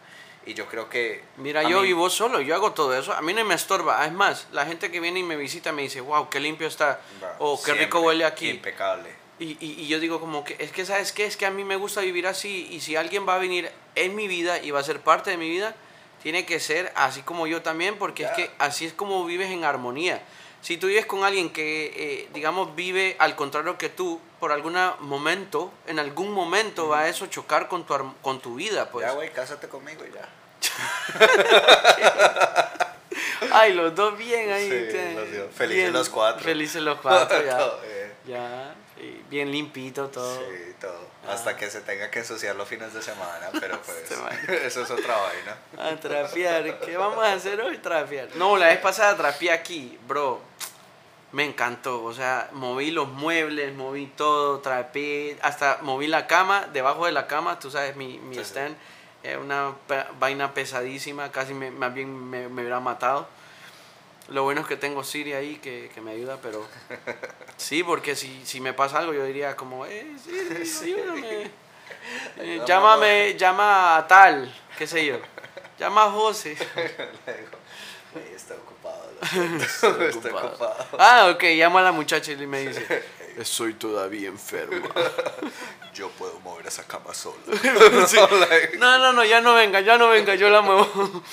Y yo creo que... Mira, yo mí- vivo solo, yo hago todo eso, a mí no me estorba. Es más, la gente que viene y me visita me dice, wow, qué limpio está, o Oh, qué rico huele aquí. Impecable. Y, y, y yo digo como que, es que, ¿sabes qué? Es que a mí me gusta vivir así y si alguien va a venir en mi vida y va a ser parte de mi vida, tiene que ser así como yo también, porque es que así es como vives en armonía. Si tú vives con alguien que, eh, digamos, vive al contrario que tú, por algún momento, en algún momento va a eso chocar con tu, con tu vida, pues. Ya, güey, cásate conmigo y ya. Ay, los dos bien ahí. Sí, los. Felices bien- los cuatro. Felices los cuatro, ya. Ya, bien limpito todo. Sí, todo. Ah. Hasta que se tenga que ensuciar los fines de semana, pero pues Este man. eso es otra vaina. A trapear. ¿Qué vamos a hacer hoy? Trapear. No, la vez pasada trapeé aquí, bro. Me encantó. O sea, moví los muebles, moví todo, trapeé. Hasta moví la cama, debajo de la cama, tú sabes, mi, mi Sí, sí. stand. eh, una vaina pesadísima, casi me, más bien me, me hubiera matado. Lo bueno es que tengo Siri ahí que, que me ayuda, pero sí, porque si, si me pasa algo yo diría como, eh, Siri, ayúdame. Eh, llámame, llama a tal, qué sé yo. Llama a José. Le digo, "Ey, está ocupado. ocupado. Ah, ok, llamo a la muchacha y me dice, estoy todavía enferma. Yo puedo mover esa cama solo. Sí. No, no, no, ya no venga, ya no venga, yo la muevo.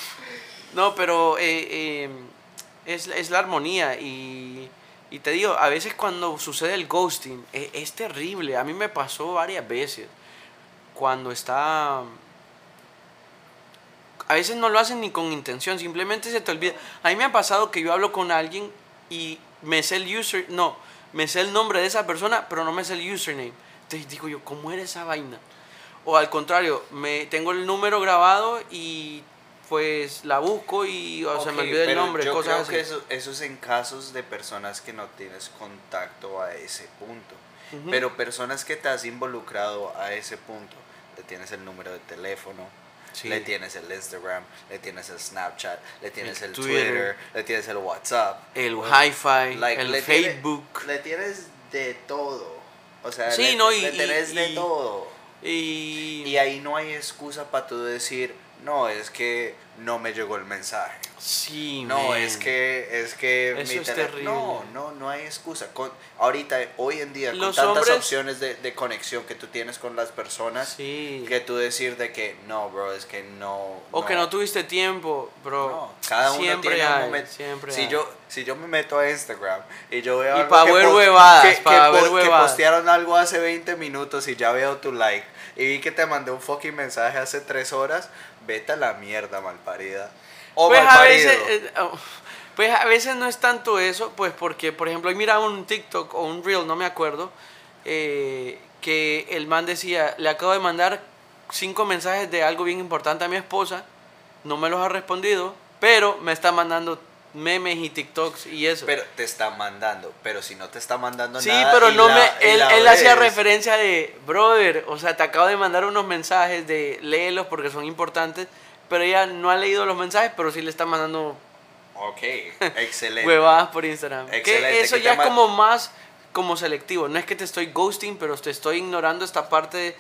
No, pero eh, eh, es, es la armonía y, y te digo, a veces cuando sucede el ghosting eh, es, terrible. A mí me pasó varias veces. cuando está... A veces no lo hacen ni con intención, simplemente se te olvida. A mí me ha pasado que yo hablo con alguien y me sé el user, no, me sé el nombre de esa persona, pero no me sé el username. Entonces digo yo, ¿cómo era esa vaina? O al contrario, me tengo el número grabado y pues la busco y o se me olvida el nombre, yo cosas creo que eso, eso es en casos de personas que no tienes contacto a ese punto. Pero personas que te has involucrado a ese punto, le tienes el número de teléfono, Sí. le tienes el Instagram, le tienes el Snapchat, le tienes El el, Twitter. Twitter, le tienes el WhatsApp. El o- hi-fi, like, el le tiene- Facebook. le tienes de todo. O sea, Sí, le, no, y- le y- tenés de y- todo. Y, Y ahí no hay excusa para tú decir, no, es que no me llegó el mensaje. sí, No, man. es que, es que Eso es terrible. No, no, no hay excusa. Con, ahorita, hoy en día, Los con tantas hombres- opciones de, de conexión que tú tienes con las personas, Sí. que tú decir de que no, bro, es que no. O que no tuviste tiempo, bro. No, cada uno siempre tiene un hay, momento. Siempre si hay. yo si yo me meto a Instagram y yo veo Y algo pa' que ver huevadas, que, pa' que ver que postearon algo hace 20 minutos y ya veo tu like y vi que te mandé un fucking mensaje hace 3 horas, vete a la mierda malparida. O pues a malparido. veces eh, oh, pues a veces no es tanto eso pues porque por ejemplo hoy miraba un TikTok o un reel no me acuerdo eh, que el man decía le acabo de mandar cinco mensajes de algo bien importante a mi esposa no me los ha respondido pero me está mandando memes y TikToks y eso Pero te está mandando, pero si no te está mandando Sí, nada. pero y no la- me. Él, él hacía referencia de, brother, o sea, te acabo de mandar unos mensajes de léelos porque son importantes, pero ella no ha leído los mensajes, pero sí le está mandando Ok, excelente. huevadas por Instagram. Excelente, Que eso que ya es como más como selectivo. No es que te estoy ghosting, pero te estoy ignorando esta parte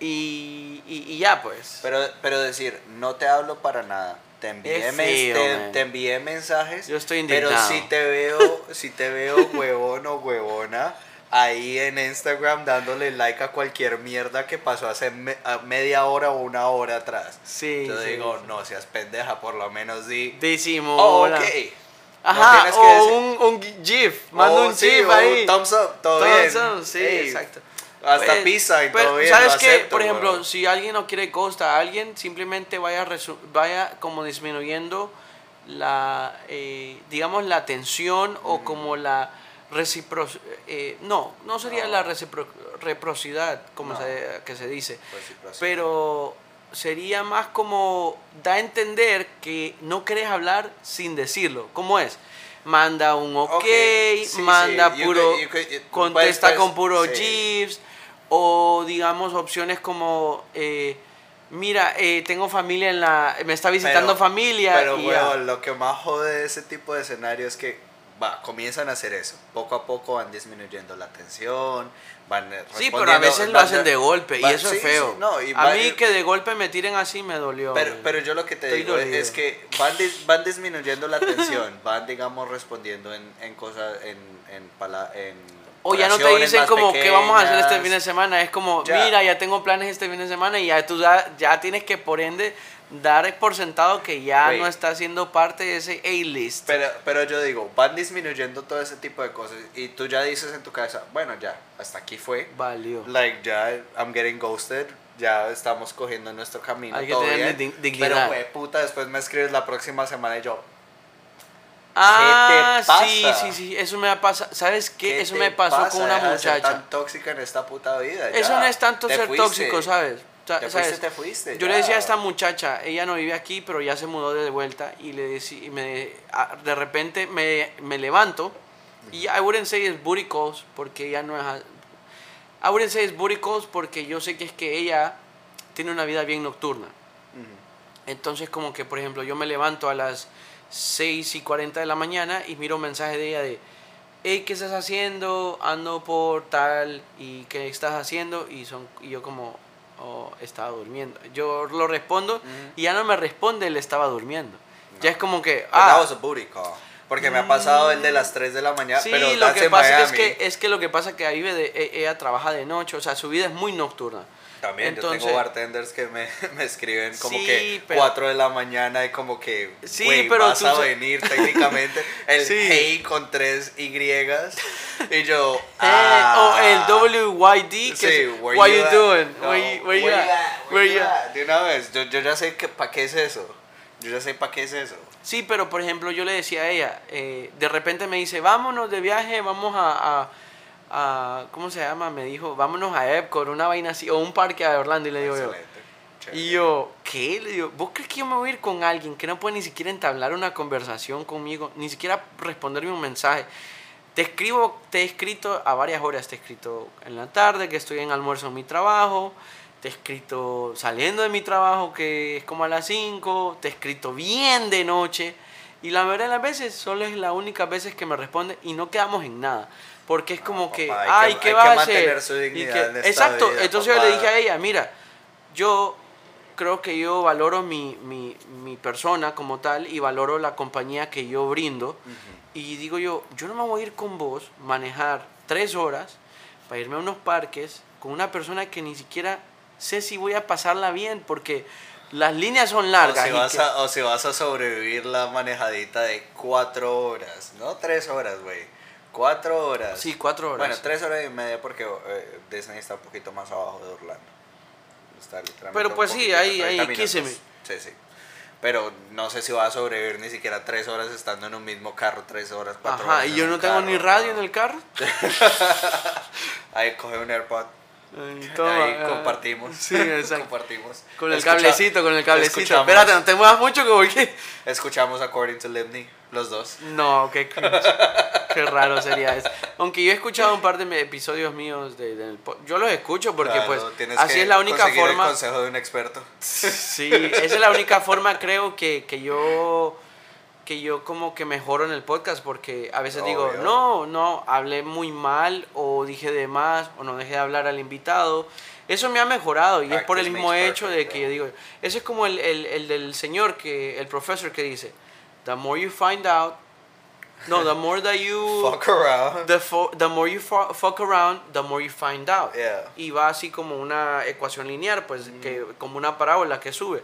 y, y, y ya, pues. Pero, pero decir, no te hablo para nada. Te envié, feo, te, te envié mensajes. Yo estoy Pero indignado. si te veo, si te veo huevón o huevona, ahí en Instagram dándole like a cualquier mierda que pasó hace me- a media hora o una hora atrás. Sí, Yo sí, digo, sí. no seas pendeja, por lo menos di. Decimos. Oh, ok. Ajá, que o un, un GIF. Manda Oh, un sí, GIF ahí. Un thumbs up, todo Thumbs bien. up, sí, Ey, exacto. Hasta Pues, pizza y pero, todo bien. ¿Sabes qué? Por ejemplo, si alguien no quiere ghost a alguien, simplemente vaya, vaya como disminuyendo la, eh, digamos, la tensión o como la reciprocidad. no, no sería No. la recipro- reciprocidad, como No. se, que se dice. Pero sería más como da a entender que no querés hablar sin decirlo. ¿Cómo es? Manda un ok, Ok, sí, manda sí, you puro, could- you could- you- contesta puedes- con puro sí. GIFs o digamos opciones como eh, mira eh, tengo familia en la me está visitando Pero- familia Pero, y weón, lo que más jode de ese tipo de escenario es que va, comienzan a hacer eso. Poco a poco van disminuyendo la tensión, van eh, sí pero a veces lo hacen de golpe y eso sí, es feo sí, no, y a va- mí que de golpe me tiren así me dolió Pero, pero yo lo que te Estoy digo es- dolido. es que van, dis- van disminuyendo la tensión, van, digamos, respondiendo en, en cosas, en, en O ya no te dicen como qué vamos a hacer este fin de semana, es como, Ya. mira, ya tengo planes este fin de semana y ya tú da- ya tienes que por ende dar por sentado que ya no está siendo parte de ese A-list. Pero, pero yo digo, van disminuyendo todo ese tipo de cosas y tú ya dices en tu cabeza, bueno, ya, hasta aquí fue. Valió. Like, ya, I'm getting ghosted, ya estamos cogiendo nuestro camino, Hay que todo bien. Pero, güey, puta, después me escribes la próxima semana y yo, Ah, te sí, pasa? sí, sí, eso me ha pasado. ¿Sabes qué? ¿qué Eso te me pasó pasa? con una Deja de ser muchacha. tan tóxica en esta puta vida, Eso ya. no es tanto Te ser fuiste. tóxico, ¿sabes? Sa- Te ¿sabes? fuiste, te fuiste. Yo ya. le decía a esta muchacha, ella no vive aquí, pero ya se mudó de vuelta y le decí- y me, a- de repente me, me levanto y I wouldn't say it's booty calls porque ella no es... I wouldn't say it's booty calls porque yo sé que es que ella tiene una vida bien nocturna. Entonces como que, por ejemplo, yo me levanto a las 6 y 40 de la mañana y miro un mensaje de ella de, hey, ¿qué estás haciendo? Ando por tal y ¿qué estás haciendo? Y, son, y yo como, oh, estaba durmiendo. Yo lo respondo y ya no me responde, él estaba durmiendo. Ya es como que, ah. Porque me ha pasado el de las 3 de la mañana, sí, pero lo que pasa es que, es que lo que pasa es que vive de, e- ella trabaja de noche, o sea, su vida es muy nocturna. También, yo Entonces- tengo bartenders que me, me escriben como Sí, que pero- 4 de la mañana y como que, Sí, güey, pero vas tú a venir técnicamente. El Sí. hey con tres Y. Y yo, Eh, ah. o el WYD, que Sí, es, where what you you at? doing? No, where you, where you at? Where Where you at? at? De una vez, yo, yo ya sé que, para qué es eso. Yo ya sé para qué es eso. Sí, pero por ejemplo yo le decía a ella, eh, de repente me dice, vámonos de viaje, vamos a, a, a- ¿cómo se llama? Me dijo, vámonos a Epcot, una vaina así, o un parque de Orlando, y le digo yo. Excelente. Chévere. Y yo, ¿qué? Le digo, ¿vos crees que yo me voy a ir con alguien que no puede ni siquiera entablar una conversación conmigo, ni siquiera responderme un mensaje? Te escribo, te he escrito a varias horas, te he escrito en la tarde, que estoy en almuerzo en mi trabajo, te he escrito saliendo de mi trabajo, que es como a las 5, te he escrito bien de noche, y la verdad de las veces solo es la única veces que me responde y no quedamos en nada. Porque es como que, papá, que- ay, hay ¿qué que vas a hacer? su Y dignidad que- en esta exacto, vida, entonces yo le dije a ella, mira, yo creo que yo valoro mi, mi, mi persona como tal y valoro la compañía que yo brindo. Y digo yo, yo no me voy a ir con vos, manejar tres horas para irme a unos parques con una persona que ni siquiera sé si voy a pasarla bien porque las líneas son largas. O si, y vas que- a, o si vas a sobrevivir la manejadita de cuatro horas, no tres horas, güey. Cuatro horas. Sí, cuatro horas. Bueno, tres horas y media porque eh, Disney está un poquito más abajo de Orlando. Está literalmente Pero pues sí, ahí- 30 ahí, quíseme. Sí, sí. Pero no sé si vas a sobrevivir ni siquiera tres horas estando en un mismo carro, tres horas, cuatro Ajá, horas. y en yo no tengo carro, ni radio no. en el carro. Ahí coge un AirPod. Toma, ahí ah, compartimos. Sí, exacto. compartimos. Con el Escucha- cablecito, con el cablecito. Espérate, no te muevas mucho que voy. Escuchamos According to Livni, los dos. No, qué cringe. Qué raro sería eso. Aunque yo he escuchado un par de episodios míos de, yo los escucho porque Claro, pues así que es la única forma. el consejo de un experto. Sí, esa es la única forma creo que, que yo que yo como que mejoro en el podcast porque a veces digo, Obvio. no, no, hablé muy mal o dije de más o no dejé de hablar al invitado. Eso me ha mejorado y es por el Practice mismo hecho de perfect, que bro. yo digo, eso es como el, el, el del señor, que el profesor que dice, the more you find out, no, the more that you... Fuck around. The, fo- the more you fu- fuck around, the more you find out. Yeah. Y va así como una ecuación lineal, pues, que, como una parábola que sube.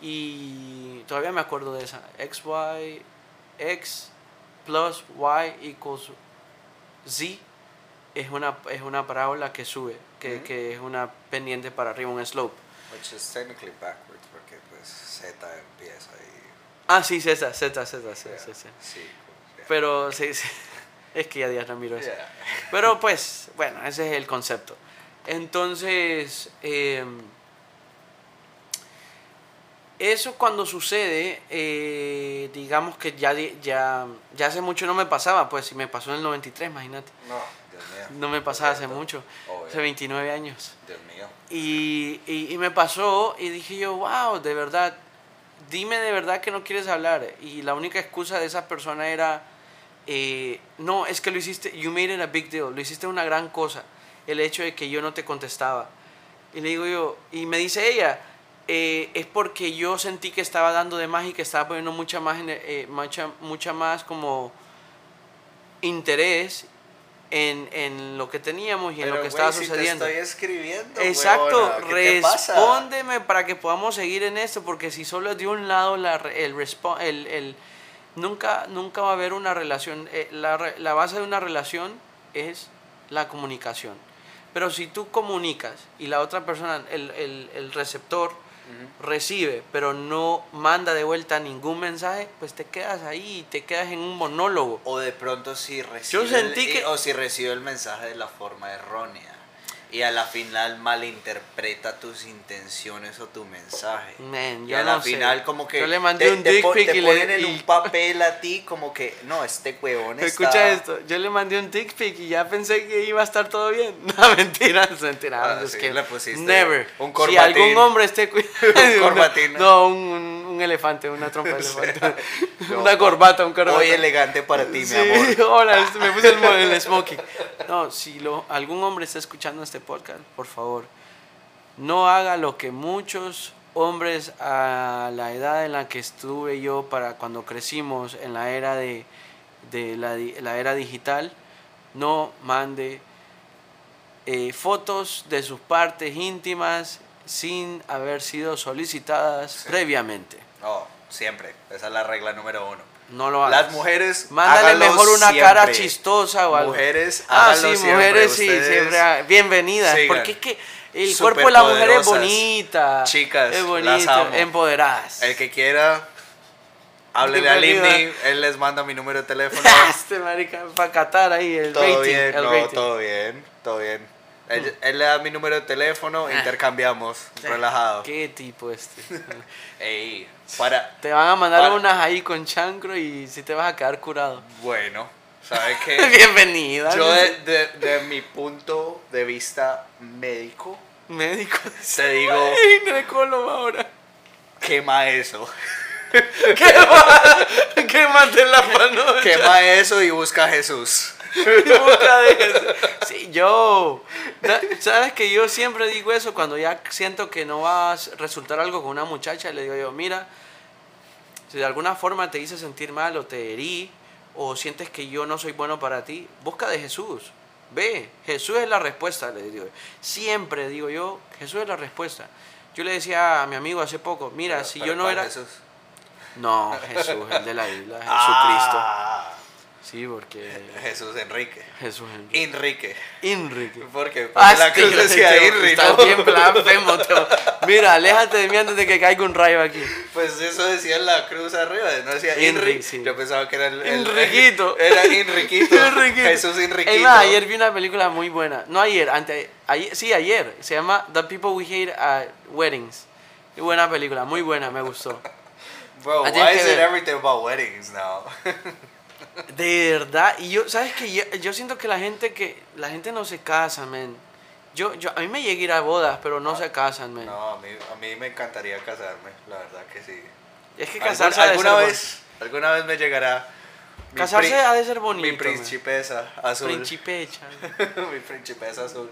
Y todavía me acuerdo de esa. X, Y, X plus Y equals Z es una, es una parábola que sube, que, que es una pendiente para arriba, un slope. Which is technically backwards porque pues Z empieza y... Ah, sí, Z, Z, Z, sí, Yeah. sí, sí. Sí, pues, Pero sí, sí. es que ya días no miro eso. Yeah. Pero pues, bueno, ese es el concepto. Entonces, eh, eso cuando sucede, eh, digamos que ya, ya, ya hace mucho no me pasaba, pues si me pasó en el 93, imagínate. No, Dios mío. No me pasaba hace mucho, Obvio. hace 29 años. Dios mío. Y, y, y me pasó y dije yo, wow, de verdad, dime de verdad que no quieres hablar. Y la única excusa de esa persona era, eh, no, es que lo hiciste, you made it a big deal, lo hiciste una gran cosa, el hecho de que yo no te contestaba. Y le digo yo, y me dice ella, eh, es porque yo sentí que estaba dando de más y que estaba poniendo mucha más, eh, mucha, mucha más como interés en, en lo que teníamos y en lo que estaba si sucediendo. te estoy escribiendo, Exacto, huevona, respóndeme para que podamos seguir en esto, porque si solo es de un lado la, el, el, el- nunca, nunca va a haber una relación, eh, la, la base de una relación es la comunicación. Pero si tú comunicas y la otra persona, el, el, recibe, pero no manda de vuelta ningún mensaje, pues te quedas ahí, te quedas en un monólogo. O de pronto si recibe, sentí el, que- o si recibe el mensaje de la forma errónea. Y a la final malinterpreta tus intenciones o tu mensaje. Man, y a la no sé. final como que Yo le mandé te, un te dick pic te y le- ponen en y- un papel a ti como que no, este huevón está... Escucha esto, yo le mandé un dick pic y ya pensé que iba a estar todo bien. No, mentira, es mentira. Ah, es sí, que le pusiste never. un si corbatín. algún hombre esté. Un corbatín, ¿no? No, un, un- un elefante, una trompa de elefante. No, una corbata, un corbata. Hoy elegante para ti, Sí, mi amor. hola, me puse el smoking. No, si lo, algún hombre está escuchando este podcast, por favor, no haga lo que muchos hombres a la edad en la que estuve yo para cuando crecimos en la era de, de la, di- la era digital, no mande eh, fotos de sus partes íntimas sin haber sido solicitadas previamente. Oh, siempre. Esa es la regla número uno. No lo hagas. Las mujeres. Mándale mejor una siempre. cara chistosa o algo. Mujeres, Ah, sí, siempre. mujeres sí, siempre. Bienvenidas. sigan. Porque es que el cuerpo de la mujer es bonita. Chicas, es las bonita, amo. empoderadas. El que quiera, háblele al. INDI. Él les manda mi número de teléfono. este marica, para catar ahí el todo rating. bien, el no, rating. todo bien, todo bien. Él, él le da mi número de teléfono, Ah. intercambiamos, relajado. ¿Qué tipo este? Ey, para, te van a mandar Para- unas ahí con chancro y si te vas a quedar curado. bueno, ¿sabes qué? Bienvenida. Yo de, de, de mi punto de vista médico, Médico. te digo, Ginecólogo ahora. quema eso. Quémate la panocha. Quema eso y busca a Jesús. Y busca de eso. Sí, yo. Sabes que yo siempre digo eso cuando ya siento que no va a resultar algo con una muchacha. Le digo yo, mira, si de alguna forma te hice sentir mal o te herí o sientes que yo no soy bueno para ti, busca de Jesús. Ve, Jesús es la respuesta, le digo. Siempre digo yo, Jesús es la respuesta. Yo le decía a mi amigo hace poco, mira, Pero- si pero yo no ¿cuál era... Jesús? No, Jesús, el de la Biblia, Jesucristo. Ah, Sí, porque Jesús Enrique. Jesús Enrique. Enrique. Enrique. Porque, Ah, la cruz decía Teo. Mira, aléjate de mí antes de que caiga un rayo aquí. Pues eso decía la cruz arriba, no decía Inri. sí. Yo pensaba que era el. Enriquito. Era Enriquito. Enriquito. Jesús Enriquito. Es más, ayer vi una película muy buena. No ayer, ante, ayer, sí, ayer. Se llama The People We Hate at Weddings. Muy buena película, muy buena, me gustó. Bro, why is it ver. everything about weddings now? De verdad, y yo, ¿sabes qué? Yo, yo siento que la gente que, la gente no se casa, man. Yo, yo, a mí me llega a ir a bodas, pero no se casan, man. No, a mí, a mí me encantaría casarme, la verdad que sí. Es que casarse alguna ser vez, alguna vez me llegará. Casarse ha de ser bonito, Mi man. principesa azul. Principecha. mi principesa azul.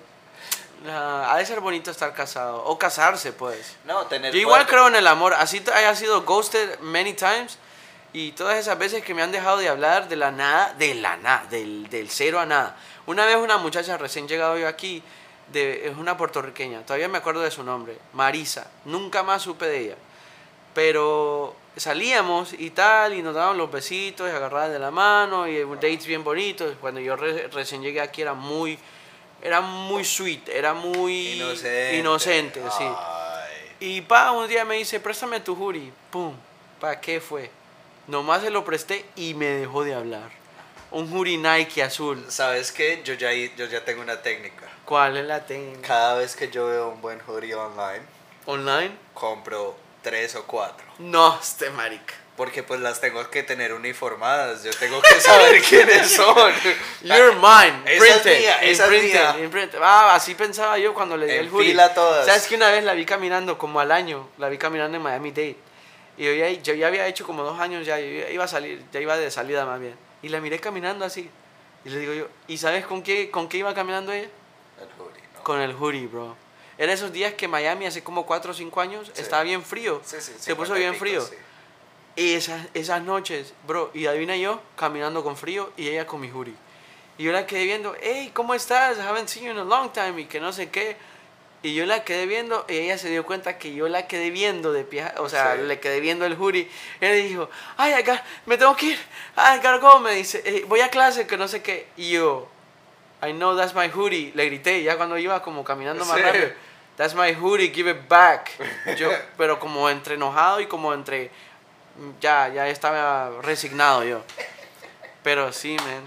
Ah, ha de ser bonito estar casado. O casarse, pues. No, tener. Yo igual creo en el amor. Así haya sido ghosted many times. Y todas esas veces que me han dejado de hablar de la nada, de la nada, del, del cero a nada. Una vez una muchacha recién llegado yo aquí, de, es una puertorriqueña, todavía me acuerdo de su nombre, Marisa. Nunca más supe de ella. Pero salíamos y tal, y nos daban los besitos, y agarradas de la mano, y dates bien bonitos. Cuando yo re- recién llegué aquí era muy, era muy sweet, era muy Inocente. inocente, sí. Y pa, un día me dice, préstame tu jury. Pum, ¿para qué fue? Nomás se lo presté y me dejó de hablar. Un jury Nike azul. ¿Sabes qué? Yo ya, yo ya tengo una técnica. ¿Cuál es la técnica? Cada vez que yo veo un buen hoodie online, ¿Online? compro tres o cuatro. No, este marica. Porque pues las tengo que tener uniformadas. Yo tengo que saber quiénes son. You're mine. Esa es Printed. esa es mía. imprinted. Ah, así pensaba yo cuando le di el jury. Todas. ¿Sabes que una vez la vi caminando como al año? La vi caminando en Miami Dade. Y yo ya, yo ya había hecho como dos años ya. Yo iba a salir, ya iba de salida más bien. Y la miré caminando así. Y le digo yo, ¿y sabes con qué, con qué iba caminando ella? El hoodie, ¿no? Con el hoodie, bro. Era esos días que Miami hace como 4 o 5 años Sí. estaba bien frío. Sí, sí, Se puso 50 y bien pico, frío. sí. Y esas, esas noches, bro, y adivina yo, caminando con frío y ella con mi hoodie. Y yo la quedé viendo, hey, ¿cómo estás? I haven't seen you in a long time y que no sé qué. Y yo la quedé viendo y ella se dio cuenta que yo la quedé viendo de pie, o sea, Sí. le quedé viendo el hoodie. Y ella dijo, ay, acá, me tengo que ir. Ay, gotta go, me dice, "eh, voy a clase, que no sé qué. Y yo, I know that's my hoodie. Le grité ya cuando iba como caminando más Sí. rápido. That's my hoodie, give it back. Yo, pero como entre enojado y como entre ya, ya estaba resignado yo. Pero sí, man.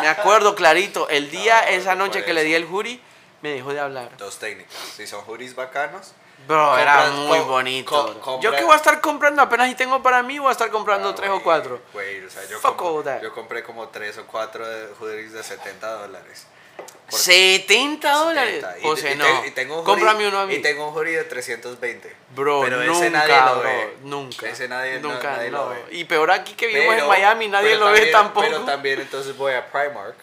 Me acuerdo clarito. El día, No, esa no noche que le di el jury, me dejó de hablar. Dos técnicas. Si son hoodies bacanos. Bro, era Compras- muy co- bonito. co- bro. Yo que voy a estar comprando apenas y tengo para mí, voy a estar comprando Ah, tres o güey, cuatro. güey, o sea, yo, Fuck all that. yo compré como tres o cuatro de hoodies de 70 dólares. Por 70 dólares. 70. Y- José, y no. te- y tengo un Cómprame uno a mí. Y tengo un hoodie de 320. Bro, Pero nunca, ese nadie lo bro, ve. nunca. Ese nadie, no- nunca, nadie no. lo ve. Y peor aquí que vivimos Pero- en Miami, nadie lo ve también- tampoco. Pero también entonces voy a Primark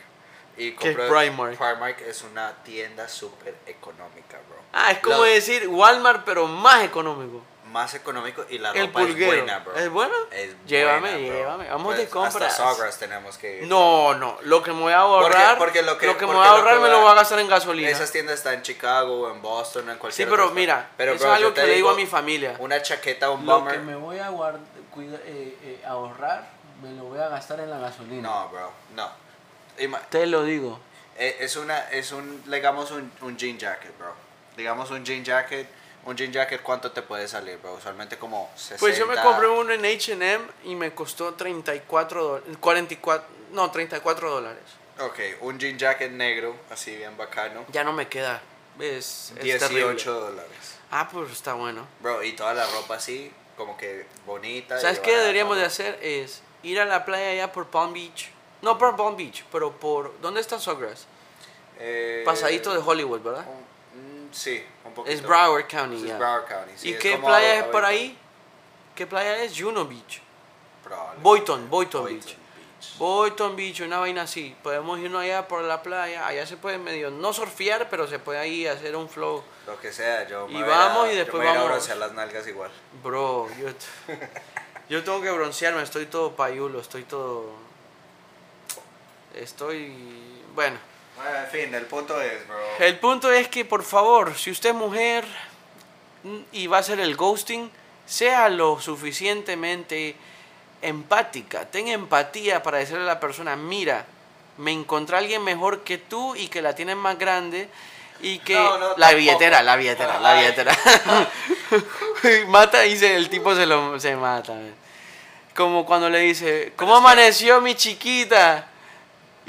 y ¿Qué es. Primark? Primark es una tienda súper económica, bro. Ah, es como Lo- decir Walmart, pero más económico. más económico y la El ropa es pulguero. buena, bro. ¿Es bueno? Es Llévame, buena, bro. llévame. Vamos de Pues, compras. Hasta Sawgrass tenemos que ir. No, no. Lo que me voy a ahorrar, porque lo que- me porque voy a lo ahorrar que me lo voy a gastar en gasolina. Esas tiendas están en Chicago, o en Boston, en Sí, cualquier pero otra mira. Pero, eso bro, es algo que le digo a mi familia. Una chaqueta, un Lo bomber. que me voy a guard- cuida- eh, eh, ahorrar, me lo voy a gastar en la gasolina. No, bro, no. Te lo digo. eh, Es una, es un, digamos un, un jean jacket, bro. Digamos un jean jacket, un jean jacket, ¿cuánto te puede salir, bro? Usualmente como 60. Pues yo me compré uno en H&M y me costó 34 dólares, 44, no, 34 dólares. Ok, un jean jacket negro, así bien bacano. Ya no me queda. Es, es 18 terrible. dólares. Ah, pues está bueno. Bro, y toda la ropa así, como que bonita. ¿Sabes qué deberíamos de hacer? Es ir a la playa allá por Palm Beach. No por Palm Beach, pero por... ¿Dónde está Sawgrass? Eh, Pasadito de Hollywood, ¿verdad? un- mm, sí, un poquito. Es Broward County, Es ya. Broward County, sí, ¿Y es qué playa es por ahí? ¿Qué playa es? Juno Beach. Probablemente. Boynton, Boynton Boynton Beach. Beach. Boynton Beach, una vaina así. Podemos irnos allá por la playa. Allá se puede medio, no surfear, pero se puede ahí hacer un flow. Lo que sea, yo Y me voy a- vamos y yo después me a ir a vamos. broncear las nalgas igual. Bro, yo, yo tengo que broncearme, estoy todo payulo, estoy todo... Estoy... Bueno, Bueno, en fin, el punto es, bro. el punto es que por favor, si usted es mujer y va a hacer el ghosting, sea lo suficientemente empática, tenga empatía para decirle a la persona, mira, me encontré a alguien mejor que tú y que la tienes más grande y que No, no, la billetera, la billetera, la billetera. mata y se- el tipo se lo se mata. Como cuando le dice, ¿cómo amaneció mi chiquita?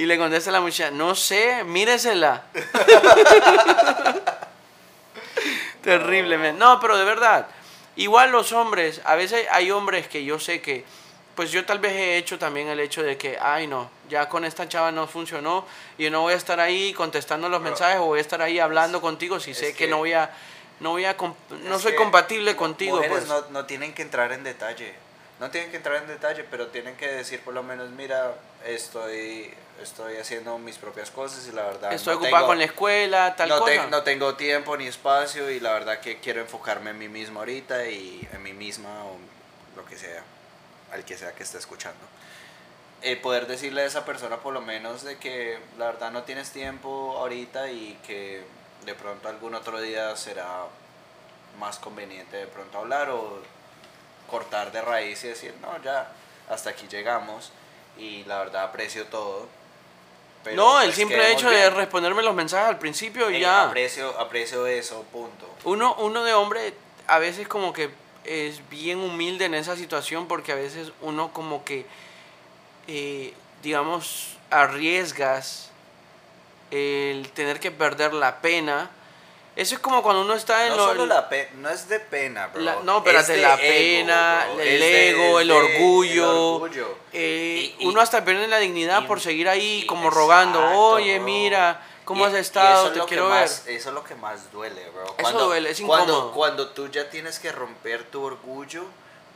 Y le contesta la muchacha, no sé, míresela. Terrible, man. No, pero de verdad. Igual los hombres, a veces hay hombres que yo sé que, pues yo tal vez he hecho también el hecho de que, ay no, ya con esta chava no funcionó y yo no voy a estar ahí contestando los mensajes o voy a estar ahí hablando contigo si sé que, que- no voy a, no voy a, no soy compatible contigo. Mujeres Pues. no, no tienen que entrar en detalle. No tienen que entrar en detalle, pero tienen que decir por lo menos, mira, estoy, estoy haciendo mis propias cosas y la verdad... Estoy no ocupado tengo- con la escuela, tal no, te- cosa. no tengo tiempo ni espacio y la verdad que quiero enfocarme en mí mismo ahorita y en mí misma o lo que sea, al que sea que esté escuchando. Eh, poder decirle a esa persona por lo menos de que la verdad no tienes tiempo ahorita y que de pronto algún otro día será más conveniente de pronto hablar o cortar de raíz y decir, no, ya, hasta aquí llegamos y la verdad aprecio todo. Pero, no, el pues, simple hecho de bien". responderme los mensajes al principio ya. Aprecio, aprecio eso, punto. Uno, uno de hombre a veces como que es bien humilde en esa situación porque a veces uno como que, eh, digamos, arriesgas el tener que perder la pena. Eso es como cuando uno está en No lo- solo la pena, no es de pena, bro. La- no, es espérate, de la ego, pena, bro. el Es de- ego, es el de- orgullo. el orgullo. eh, Y- y- uno hasta pierde la dignidad y- por seguir ahí como rogando, exacto, oye, bro. mira, ¿cómo has estado? es Te quiero ver. más- Eso es lo que más duele, bro. Eso duele, es cuando, incómodo. Cuando tú ya tienes que romper tu orgullo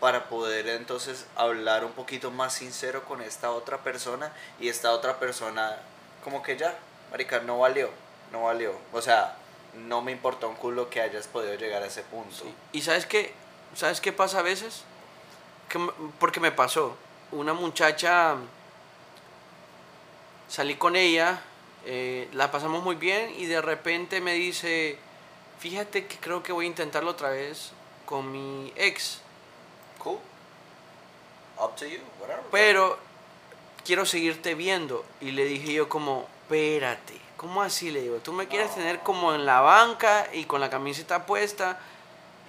para poder entonces hablar un poquito más sincero con esta otra persona y esta otra persona como que ya, marica, no valió, no valió. O sea, no me importó un culo que hayas podido llegar a ese punto. ¿Y sabes qué? ¿Sabes qué pasa a veces? Que porque me pasó. Una muchacha, salí con ella, eh, la pasamos muy bien y de repente me dice, fíjate que creo que voy a intentarlo otra vez con mi ex, Cool. Up to you, whatever. pero quiero seguirte viendo. Y le dije yo como, espérate, ¿cómo así? Le digo, tú me quieres No. tener como en la banca y con la camiseta puesta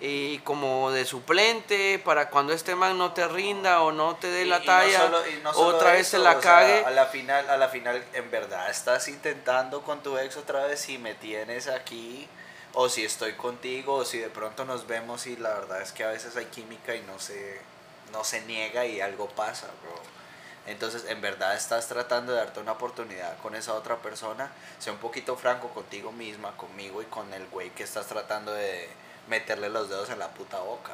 y como de suplente para cuando este man no te rinda o no te dé Y- la y no talla, solo- y no solo otra vez se la sea, cague. a la final, a la final, en verdad, estás intentando con tu ex otra vez si me tienes aquí, o si estoy contigo, o si de pronto nos vemos y la verdad es que a veces hay química y no se, no se niega y algo pasa, bro. Entonces, en verdad estás tratando de darte una oportunidad con esa otra persona. Sea un poquito franco contigo misma, conmigo y con el güey que estás tratando de meterle los dedos en la puta boca.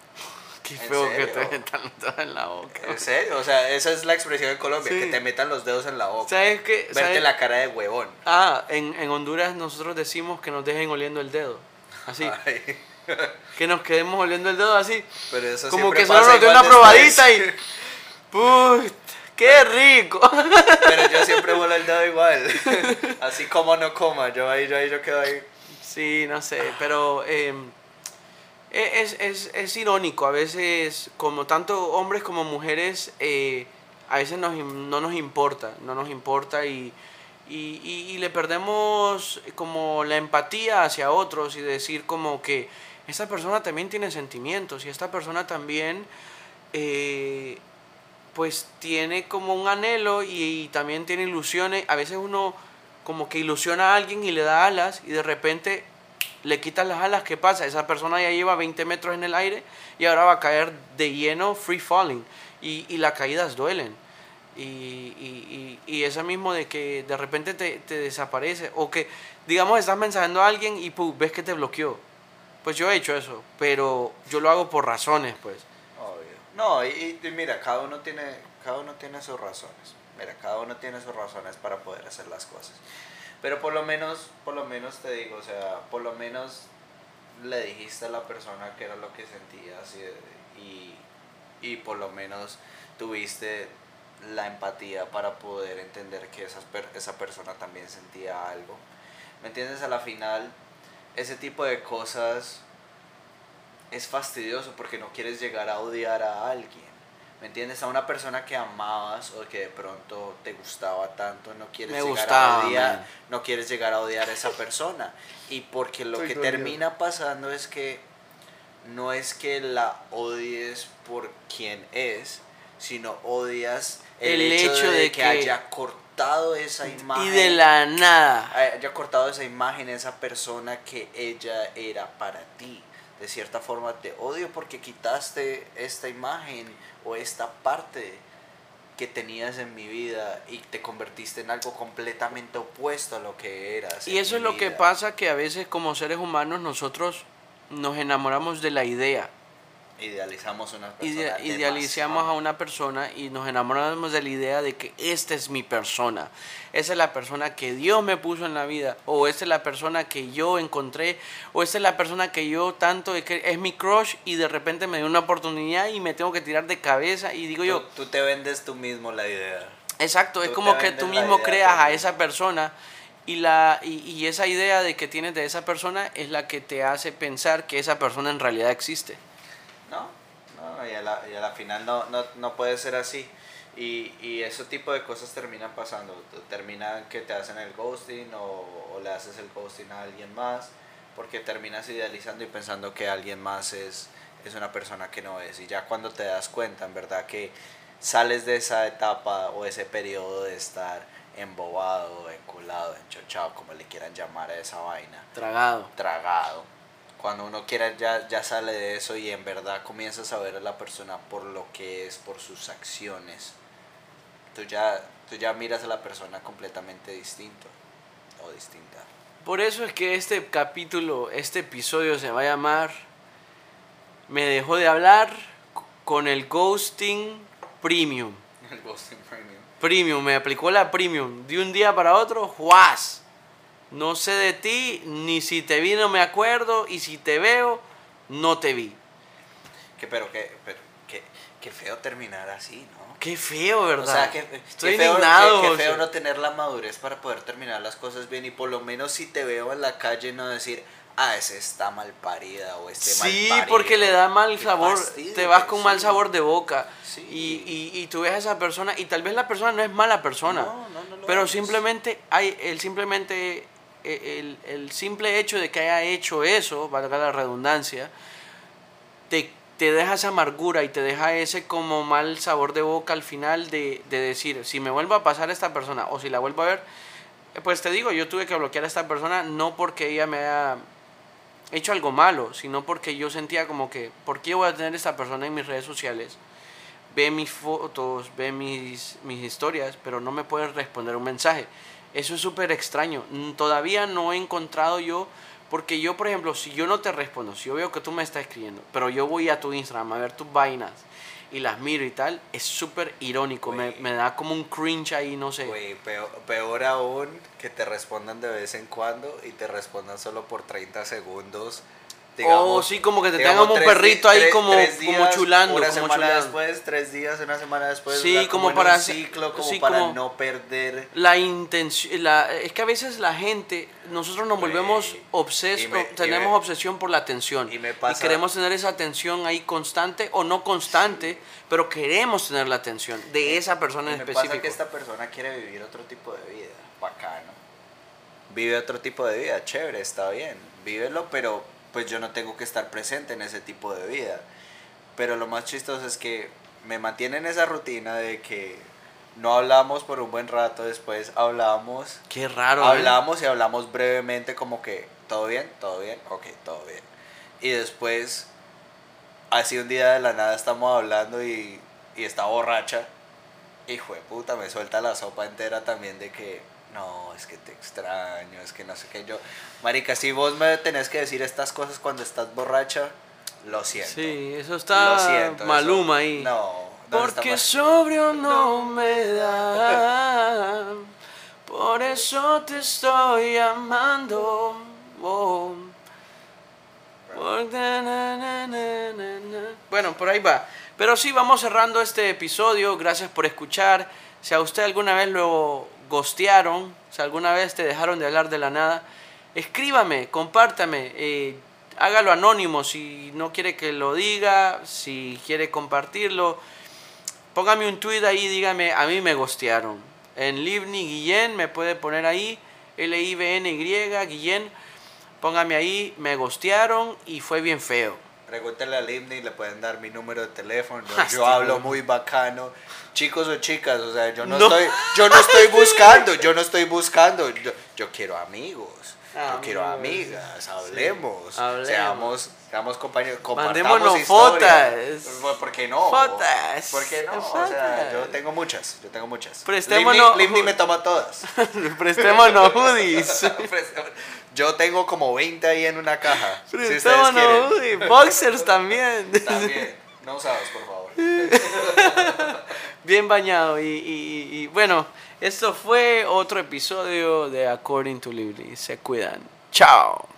Qué ¿en feo que te metan los dedos en la boca. ¿En serio? O sea, esa es la expresión en Colombia, Sí. que te metan los dedos en la boca. ¿Sabes qué? Verte ¿Sabes? la cara de huevón. Ah, en, en Honduras nosotros decimos que nos dejen oliendo el dedo. Así. Ay. que nos quedemos oliendo el dedo así. Pero eso Como que solo nos dio igual una probadita y. ¡Put! ¡Qué rico! Pero yo siempre vuelo el dedo igual. Así como no coma, yo ahí, yo ahí, yo quedo ahí. Sí, no sé, pero eh, es, es, es irónico. A veces, como tanto hombres como mujeres, eh, a veces nos, no nos importa, no nos importa y, y, y- y le perdemos como la empatía hacia otros y decir como que esta persona también tiene sentimientos y esta persona también eh, pues tiene como un anhelo y, también tiene ilusiones. A veces uno como que ilusiona a alguien y le da alas y de repente le quitas las alas, ¿qué pasa? Esa persona ya lleva 20 metros en el aire y ahora va a caer de lleno free falling y, y las caídas duelen. Y, y, mismo de que de repente te, te desaparece o que digamos estás mensajando a alguien y pu, ves que te bloqueó. Pues yo he hecho eso, pero yo lo hago por razones, pues. No, y, mira, cada uno tiene, cada uno tiene sus razones. Mira, cada uno tiene sus razones para poder hacer las cosas. Pero por lo menos, por lo menos te digo, o sea, por lo menos le dijiste a la persona que era lo que sentías y, y, y por lo menos tuviste la empatía para poder entender que per- esa persona también sentía algo. ¿Me entiendes? A la final, ese tipo de cosas es fastidioso porque no quieres llegar a odiar a alguien. ¿Me entiendes? A una persona que amabas o que de pronto te gustaba tanto, no quieres Me llegar gustaba, a odiar, man. no quieres llegar a odiar a esa persona. Y porque lo Estoy que dolido. termina pasando es que no es que la odies por quien es, sino odias el, El hecho, hecho de, de que, que- haya cortado esa imagen Y de la nada. haya cortado esa imagen, esa persona que ella era para ti. De cierta forma te odio porque quitaste esta imagen o esta parte que tenías en mi vida y te convertiste en algo completamente opuesto a lo que eras. Y eso es lo que pasa que a veces como seres humanos nosotros nos enamoramos de la idea. Idealizamos una persona. Idea- idealizamos a una persona y nos enamoramos de la idea de que esta es mi persona. Esa es la persona que Dios me puso en la vida. O esta es la persona que yo encontré. O esta es la persona que yo tanto he que es mi crush y de repente me dio una oportunidad y me tengo que tirar de cabeza. Y digo Tú, yo, tú te vendes tú mismo la idea. Exacto, es como que tú mismo creas a esa persona y, la, y, y esa idea de que tienes de esa persona es la que te hace pensar que esa persona en realidad existe. No, y a la, y a la final no, no, no puede ser así. Y, y ese tipo de cosas terminan pasando. Terminan que te hacen el ghosting o, o le haces el ghosting a alguien más porque terminas idealizando y pensando que alguien más es, es una persona que no es. Y ya cuando te das cuenta, en verdad, que sales de esa etapa o ese periodo de estar embobado, enculado, enchochado, como le quieran llamar a esa vaina Tragado. tragado. Cuando uno quiera ya, ya sale de eso y en verdad comienzas a ver a la persona por lo que es, por sus acciones. Tú ya, tú ya miras a la persona completamente distinto o distinta. Por eso es que este capítulo, este episodio se va a llamar Me dejó de hablar con el ghosting premium. El ghosting premium. Premium, me aplicó la premium. De un día para otro, ¡juas! No sé de ti, ni si te vi no me acuerdo, y si te veo, no te vi. Que, pero que, pero que, que feo terminar así, ¿no? Qué feo, O ¿verdad? sea, que, Estoy que feo, indignado. José. feo no tener la madurez para poder terminar las cosas bien y por lo menos si te veo en la calle no decir, ah, ese está mal parida o este mal Sí, parido". porque le da mal Qué sabor, fastidio, te vas con mal sí. sabor de boca Sí. y, y, y tú ves a esa persona y tal vez la persona no es mala persona, No, no, no pero simplemente hay el simplemente el, el simple hecho de que haya hecho eso, valga la redundancia, te, te deja esa amargura y te deja ese como mal sabor de boca al final de, de decir, si me vuelvo a pasar esta persona o si la vuelvo a ver, pues te digo, yo tuve que bloquear a esta persona no porque ella me haya hecho algo malo, sino porque yo sentía como que, ¿por qué voy a tener esta persona en mis redes sociales? Ve mis fotos, ve mis, mis historias, pero no me puede responder un mensaje. Eso es súper extraño. Mm, Todavía no he encontrado yo, porque yo, por ejemplo, si yo no te respondo, si yo veo que tú me estás escribiendo, pero yo voy a tu Instagram a ver tus vainas y las miro y tal, es súper irónico. Me, me da como un cringe ahí, no sé. Peor, peor aún que te respondan de vez en cuando y te respondan solo por 30 segundos Oh, sí, como que te tengan un perrito ahí como- como chulando, Una como semana chulando. después, tres días, una semana después. Sí, o sea, como para ciclo, como sí, para como- no perder. La intención, la, es que a veces la gente, nosotros nos volvemos y obsesos, me- tenemos me- obsesión por la atención. y me pasa- queremos tener esa atención ahí constante o no constante, pero queremos tener la atención de esa persona Y en me específico. pasa que esta persona quiere vivir otro tipo de vida, bacano. Vive otro tipo de vida, chévere, está bien. Vívelo, pero pues yo no tengo que estar presente en ese tipo de vida. Pero lo más chistoso es que me mantiene en esa rutina de que no hablamos por un buen rato, después hablamos, Qué raro. ¿eh? hablamos y hablamos brevemente como que todo bien, todo bien, ok, todo bien. Y después, así un día de la nada estamos hablando y, y está borracha. Hijo de puta, me suelta la sopa entera también de que, no, es que te extraño, es que no sé qué yo. Marica, si vos me tenés que decir estas cosas cuando estás borracha, lo siento. Sí, eso Lo está siento. Maluma eso- ahí. No, ¿dónde está Porque sobrio no me da, por eso te estoy amando. oh. Bueno, por ahí va. Pero sí, vamos cerrando este episodio. Gracias por escuchar. Si a usted alguna vez lo gostearon, si alguna vez te dejaron de hablar de la nada, escríbame, compártame, eh, hágalo anónimo si no quiere que lo diga, si quiere compartirlo. Póngame un tweet ahí, dígame, a mí me gostearon. En Livni Guillén me puede poner ahí, L-I-V-N-Y, Guillén. Póngame ahí, me gostearon y fue bien feo. Pregúntale a Limni, le pueden dar mi número de teléfono. Yo, Ah, yo hablo muy bacano. Chicos o chicas, o sea, yo no, No. estoy yo no estoy buscando, yo no estoy buscando. Yo, yo quiero amigos. Ah, yo quiero amigos. amigas, hablemos, hablemos. seamos, seamos compañeros, compartamos historias. fotos. Pues, ¿Por qué no? Fotos. ¿Por qué no? O sea, yo tengo muchas, yo tengo muchas. Prestémonos- Limni, Limni me toma todas. Prestémonos hoodies. Yo tengo como 20 ahí en una caja. si ustedes Prestémonos quieren. Boxers también. También, no usados, por favor. Bien bañado. Y, y- y- y, bueno, esto fue otro episodio de According to Lively. Se cuidan. Chao.